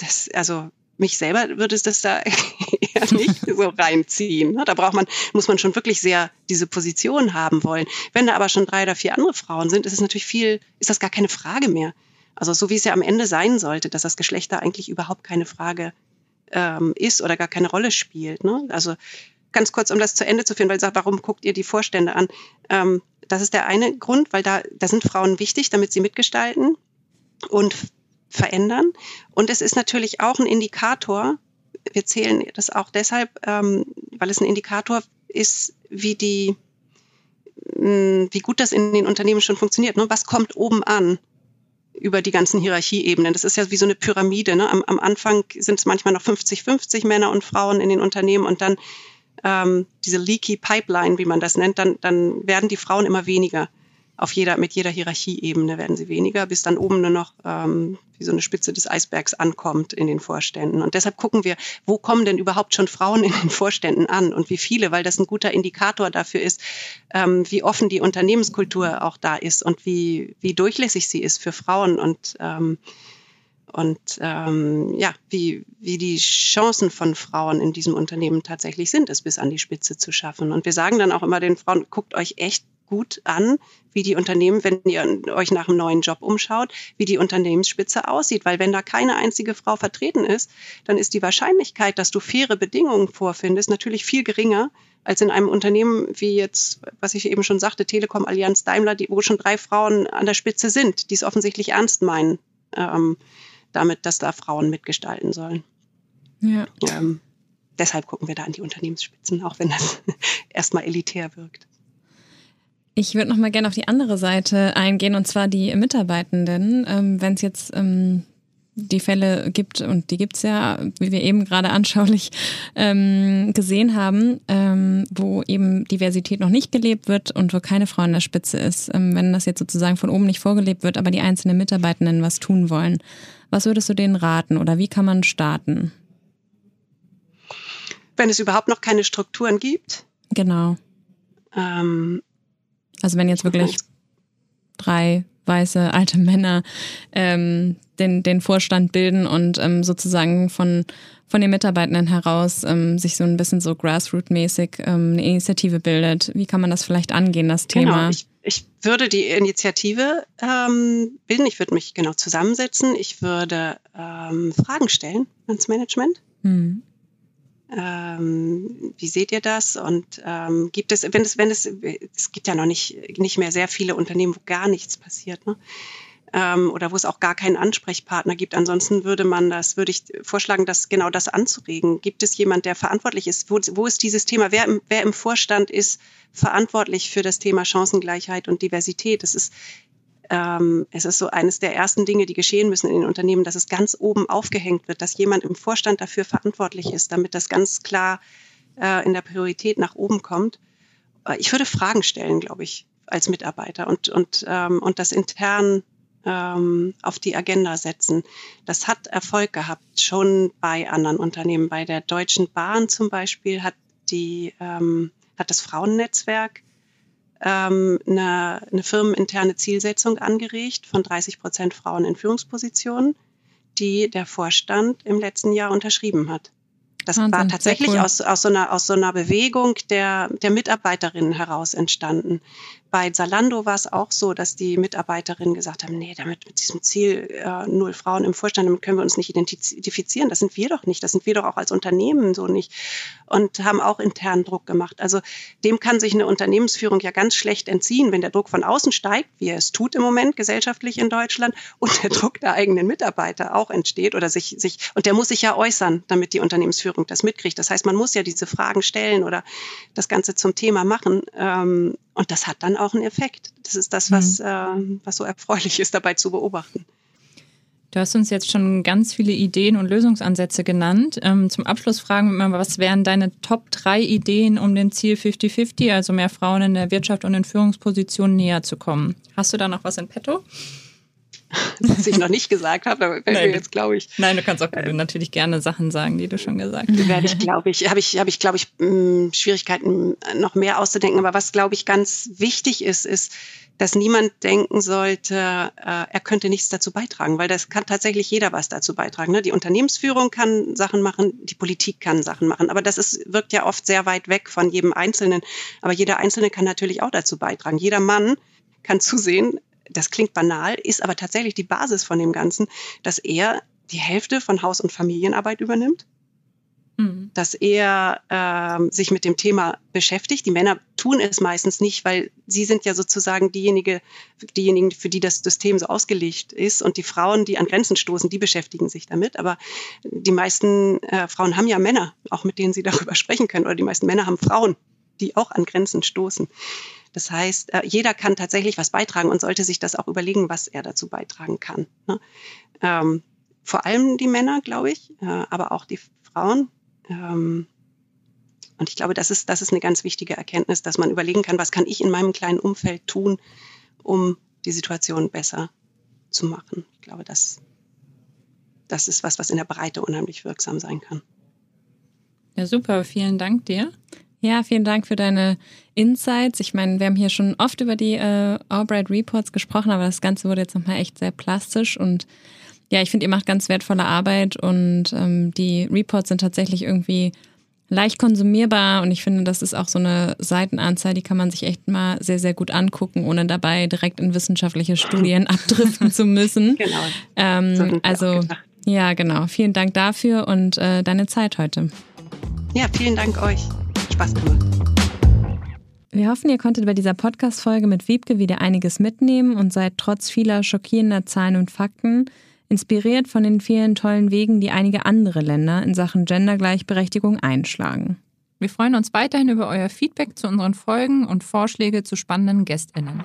das, also mich selber würde es das da eher nicht so reinziehen. Ne? Da braucht man, muss man schon wirklich sehr diese Position haben wollen. Wenn da aber schon drei oder vier andere Frauen sind, ist es natürlich viel, ist das gar keine Frage mehr. Also so wie es ja am Ende sein sollte, dass das Geschlecht da eigentlich überhaupt keine Frage ähm, ist oder gar keine Rolle spielt. Ne? Also ganz kurz, um das zu Ende zu führen, weil sagt, warum guckt ihr die Vorstände an? Ähm, das ist der eine Grund, weil da, da sind Frauen wichtig, damit sie mitgestalten. Und verändern. Und es ist natürlich auch ein Indikator, wir zählen das auch deshalb, ähm, weil es ein Indikator ist, wie die, mh, hm, wie gut das in den Unternehmen schon funktioniert. Ne? Was kommt oben an? über die ganzen Hierarchieebenen. Das ist ja wie so eine Pyramide. Ne? Am, am Anfang sind es manchmal noch 50-50 Männer und Frauen in den Unternehmen und dann ähm, diese leaky Pipeline, wie man das nennt, dann, dann werden die Frauen immer weniger. Auf jeder, mit jeder Hierarchieebene werden sie weniger, bis dann oben nur noch ähm, wie so eine Spitze des Eisbergs ankommt in den Vorständen. Und deshalb gucken wir, wo kommen denn überhaupt schon Frauen in den Vorständen an und wie viele, weil das ein guter Indikator dafür ist, ähm, wie offen die Unternehmenskultur auch da ist und wie, wie durchlässig sie ist für Frauen und ähm, und ähm, ja, wie, wie die Chancen von Frauen in diesem Unternehmen tatsächlich sind, es bis an die Spitze zu schaffen. Und wir sagen dann auch immer den Frauen, guckt euch echt gut an, wie die Unternehmen, wenn ihr euch nach einem neuen Job umschaut, wie die Unternehmensspitze aussieht. Weil wenn da keine einzige Frau vertreten ist, dann ist die Wahrscheinlichkeit, dass du faire Bedingungen vorfindest, natürlich viel geringer als in einem Unternehmen wie jetzt, was ich eben schon sagte, Telekom, Allianz, Daimler, die, wo schon drei Frauen an der Spitze sind, die es offensichtlich ernst meinen, ähm, damit, dass da Frauen mitgestalten sollen. Ja. Ähm, deshalb gucken wir da an die Unternehmensspitzen, auch wenn das erstmal elitär wirkt. Ich würde noch mal gerne auf die andere Seite eingehen, und zwar die Mitarbeitenden. Ähm, Wenn es jetzt ähm, die Fälle gibt, und die gibt es ja, wie wir eben gerade anschaulich ähm, gesehen haben, ähm, wo eben Diversität noch nicht gelebt wird und wo keine Frau an der Spitze ist, ähm, wenn das jetzt sozusagen von oben nicht vorgelebt wird, aber die einzelnen Mitarbeitenden was tun wollen. Was würdest du denen raten oder wie kann man starten? Wenn es überhaupt noch keine Strukturen gibt. Genau. Ähm, also wenn jetzt wirklich drei weiße alte Männer ähm, den, den Vorstand bilden und ähm, sozusagen von, von den Mitarbeitenden heraus ähm, sich so ein bisschen so grassroot-mäßig ähm, eine Initiative bildet. Wie kann man das vielleicht angehen, das genau, Thema? Genau, ich, ich würde die Initiative ähm, bilden, ich würde mich genau zusammensetzen, ich würde ähm, Fragen stellen ans Management. Mhm. Ähm, wie seht ihr das? Und ähm, gibt es, wenn es, wenn es, es gibt ja noch nicht, nicht mehr sehr viele Unternehmen, wo gar nichts passiert, ne? Ähm, oder wo es auch gar keinen Ansprechpartner gibt. Ansonsten würde man das, würde ich vorschlagen, das genau das anzuregen. Gibt es jemand, der verantwortlich ist? Wo, wo ist dieses Thema? Wer im, wer im Vorstand ist verantwortlich für das Thema Chancengleichheit und Diversität? Das ist ähm, es ist so eines der ersten Dinge, die geschehen müssen in den Unternehmen, dass es ganz oben aufgehängt wird, dass jemand im Vorstand dafür verantwortlich ist, damit das ganz klar äh, in der Priorität nach oben kommt. Äh, ich würde Fragen stellen, glaube ich, als Mitarbeiter und, und, ähm, und das intern ähm, auf die Agenda setzen. Das hat Erfolg gehabt, schon bei anderen Unternehmen. Bei der Deutschen Bahn zum Beispiel hat, die, ähm, hat das Frauennetzwerk ähm, eine, eine firmeninterne Zielsetzung angeregt von 30 Prozent Frauen in Führungspositionen, die der Vorstand im letzten Jahr unterschrieben hat. Das Wahnsinn, war tatsächlich cool. aus, aus, so einer, aus so einer Bewegung der, der Mitarbeiterinnen heraus entstanden. Bei Zalando war es auch so, dass die Mitarbeiterinnen gesagt haben, nee, damit mit diesem Ziel äh, null Frauen im Vorstand, damit können wir uns nicht identifizieren. Das sind wir doch nicht. Das sind wir doch auch als Unternehmen so nicht. Und haben auch internen Druck gemacht. Also dem kann sich eine Unternehmensführung ja ganz schlecht entziehen, wenn der Druck von außen steigt, wie er es tut im Moment gesellschaftlich in Deutschland, und der Druck der eigenen Mitarbeiter auch entsteht oder sich, sich und der muss sich ja äußern, damit die Unternehmensführung das mitkriegt. Das heißt, man muss ja diese Fragen stellen oder das Ganze zum Thema machen. Ähm, und das hat dann auch einen Effekt. Das ist das, was, mhm. äh, was so erfreulich ist, dabei zu beobachten. Du hast uns jetzt schon ganz viele Ideen und Lösungsansätze genannt. Ähm, zum Abschluss fragen wir mal, was wären deine Top drei Ideen, um dem Ziel 50-50, also mehr Frauen in der Wirtschaft und in Führungspositionen näher zu kommen? Hast du da noch was in petto? was ich noch nicht gesagt habe, aber wenn wir jetzt, glaube ich. Nein, du kannst auch äh, natürlich gerne Sachen sagen, die du schon gesagt hast. Werde ich, glaube ich, habe ich, habe ich, glaube ich, mm, Schwierigkeiten noch mehr auszudenken. Aber was, glaube ich, ganz wichtig ist, ist, dass niemand denken sollte, äh, er könnte nichts dazu beitragen, weil das kann tatsächlich jeder was dazu beitragen. Ne? Die Unternehmensführung kann Sachen machen, die Politik kann Sachen machen, aber das ist, wirkt ja oft sehr weit weg von jedem Einzelnen. Aber jeder Einzelne kann natürlich auch dazu beitragen. Jeder Mann kann zusehen, das klingt banal, ist aber tatsächlich die Basis von dem Ganzen, dass er die Hälfte von Haus- und Familienarbeit übernimmt, mhm. dass er äh, sich mit dem Thema beschäftigt. Die Männer tun es meistens nicht, weil sie sind ja sozusagen diejenige, diejenigen, für die das System so ausgelegt ist. Und die Frauen, die an Grenzen stoßen, die beschäftigen sich damit. Aber die meisten äh, Frauen haben ja Männer, auch mit denen sie darüber sprechen können. Oder die meisten Männer haben Frauen, die auch an Grenzen stoßen. Das heißt, äh, jeder kann tatsächlich was beitragen und sollte sich das auch überlegen, was er dazu beitragen kann. Ne? Ähm, vor allem die Männer, glaube ich, äh, aber auch die Frauen. Ähm, und ich glaube, das ist, das ist eine ganz wichtige Erkenntnis, dass man überlegen kann, was kann ich in meinem kleinen Umfeld tun, um die Situation besser zu machen. Ich glaube, das, das ist was, was in der Breite unheimlich wirksam sein kann. Ja, super. Vielen Dank dir. Ja, vielen Dank für deine Insights. Ich meine, wir haben hier schon oft über die äh, Albright Reports gesprochen, aber das Ganze wurde jetzt nochmal echt sehr plastisch und ja, ich finde, ihr macht ganz wertvolle Arbeit und ähm, die Reports sind tatsächlich irgendwie leicht konsumierbar und ich finde, das ist auch so eine Seitenanzahl, die kann man sich echt mal sehr, sehr gut angucken, ohne dabei direkt in wissenschaftliche Studien abdriften zu müssen. Genau. Ähm, so also, ja, genau. Vielen Dank dafür und äh, deine Zeit heute. Ja, vielen Dank euch. Spaß gemacht. Wir hoffen, ihr konntet bei dieser Podcast-Folge mit Wiebke wieder einiges mitnehmen und seid trotz vieler schockierender Zahlen und Fakten inspiriert von den vielen tollen Wegen, die einige andere Länder in Sachen Gendergleichberechtigung einschlagen. Wir freuen uns weiterhin über euer Feedback zu unseren Folgen und Vorschläge zu spannenden GästInnen.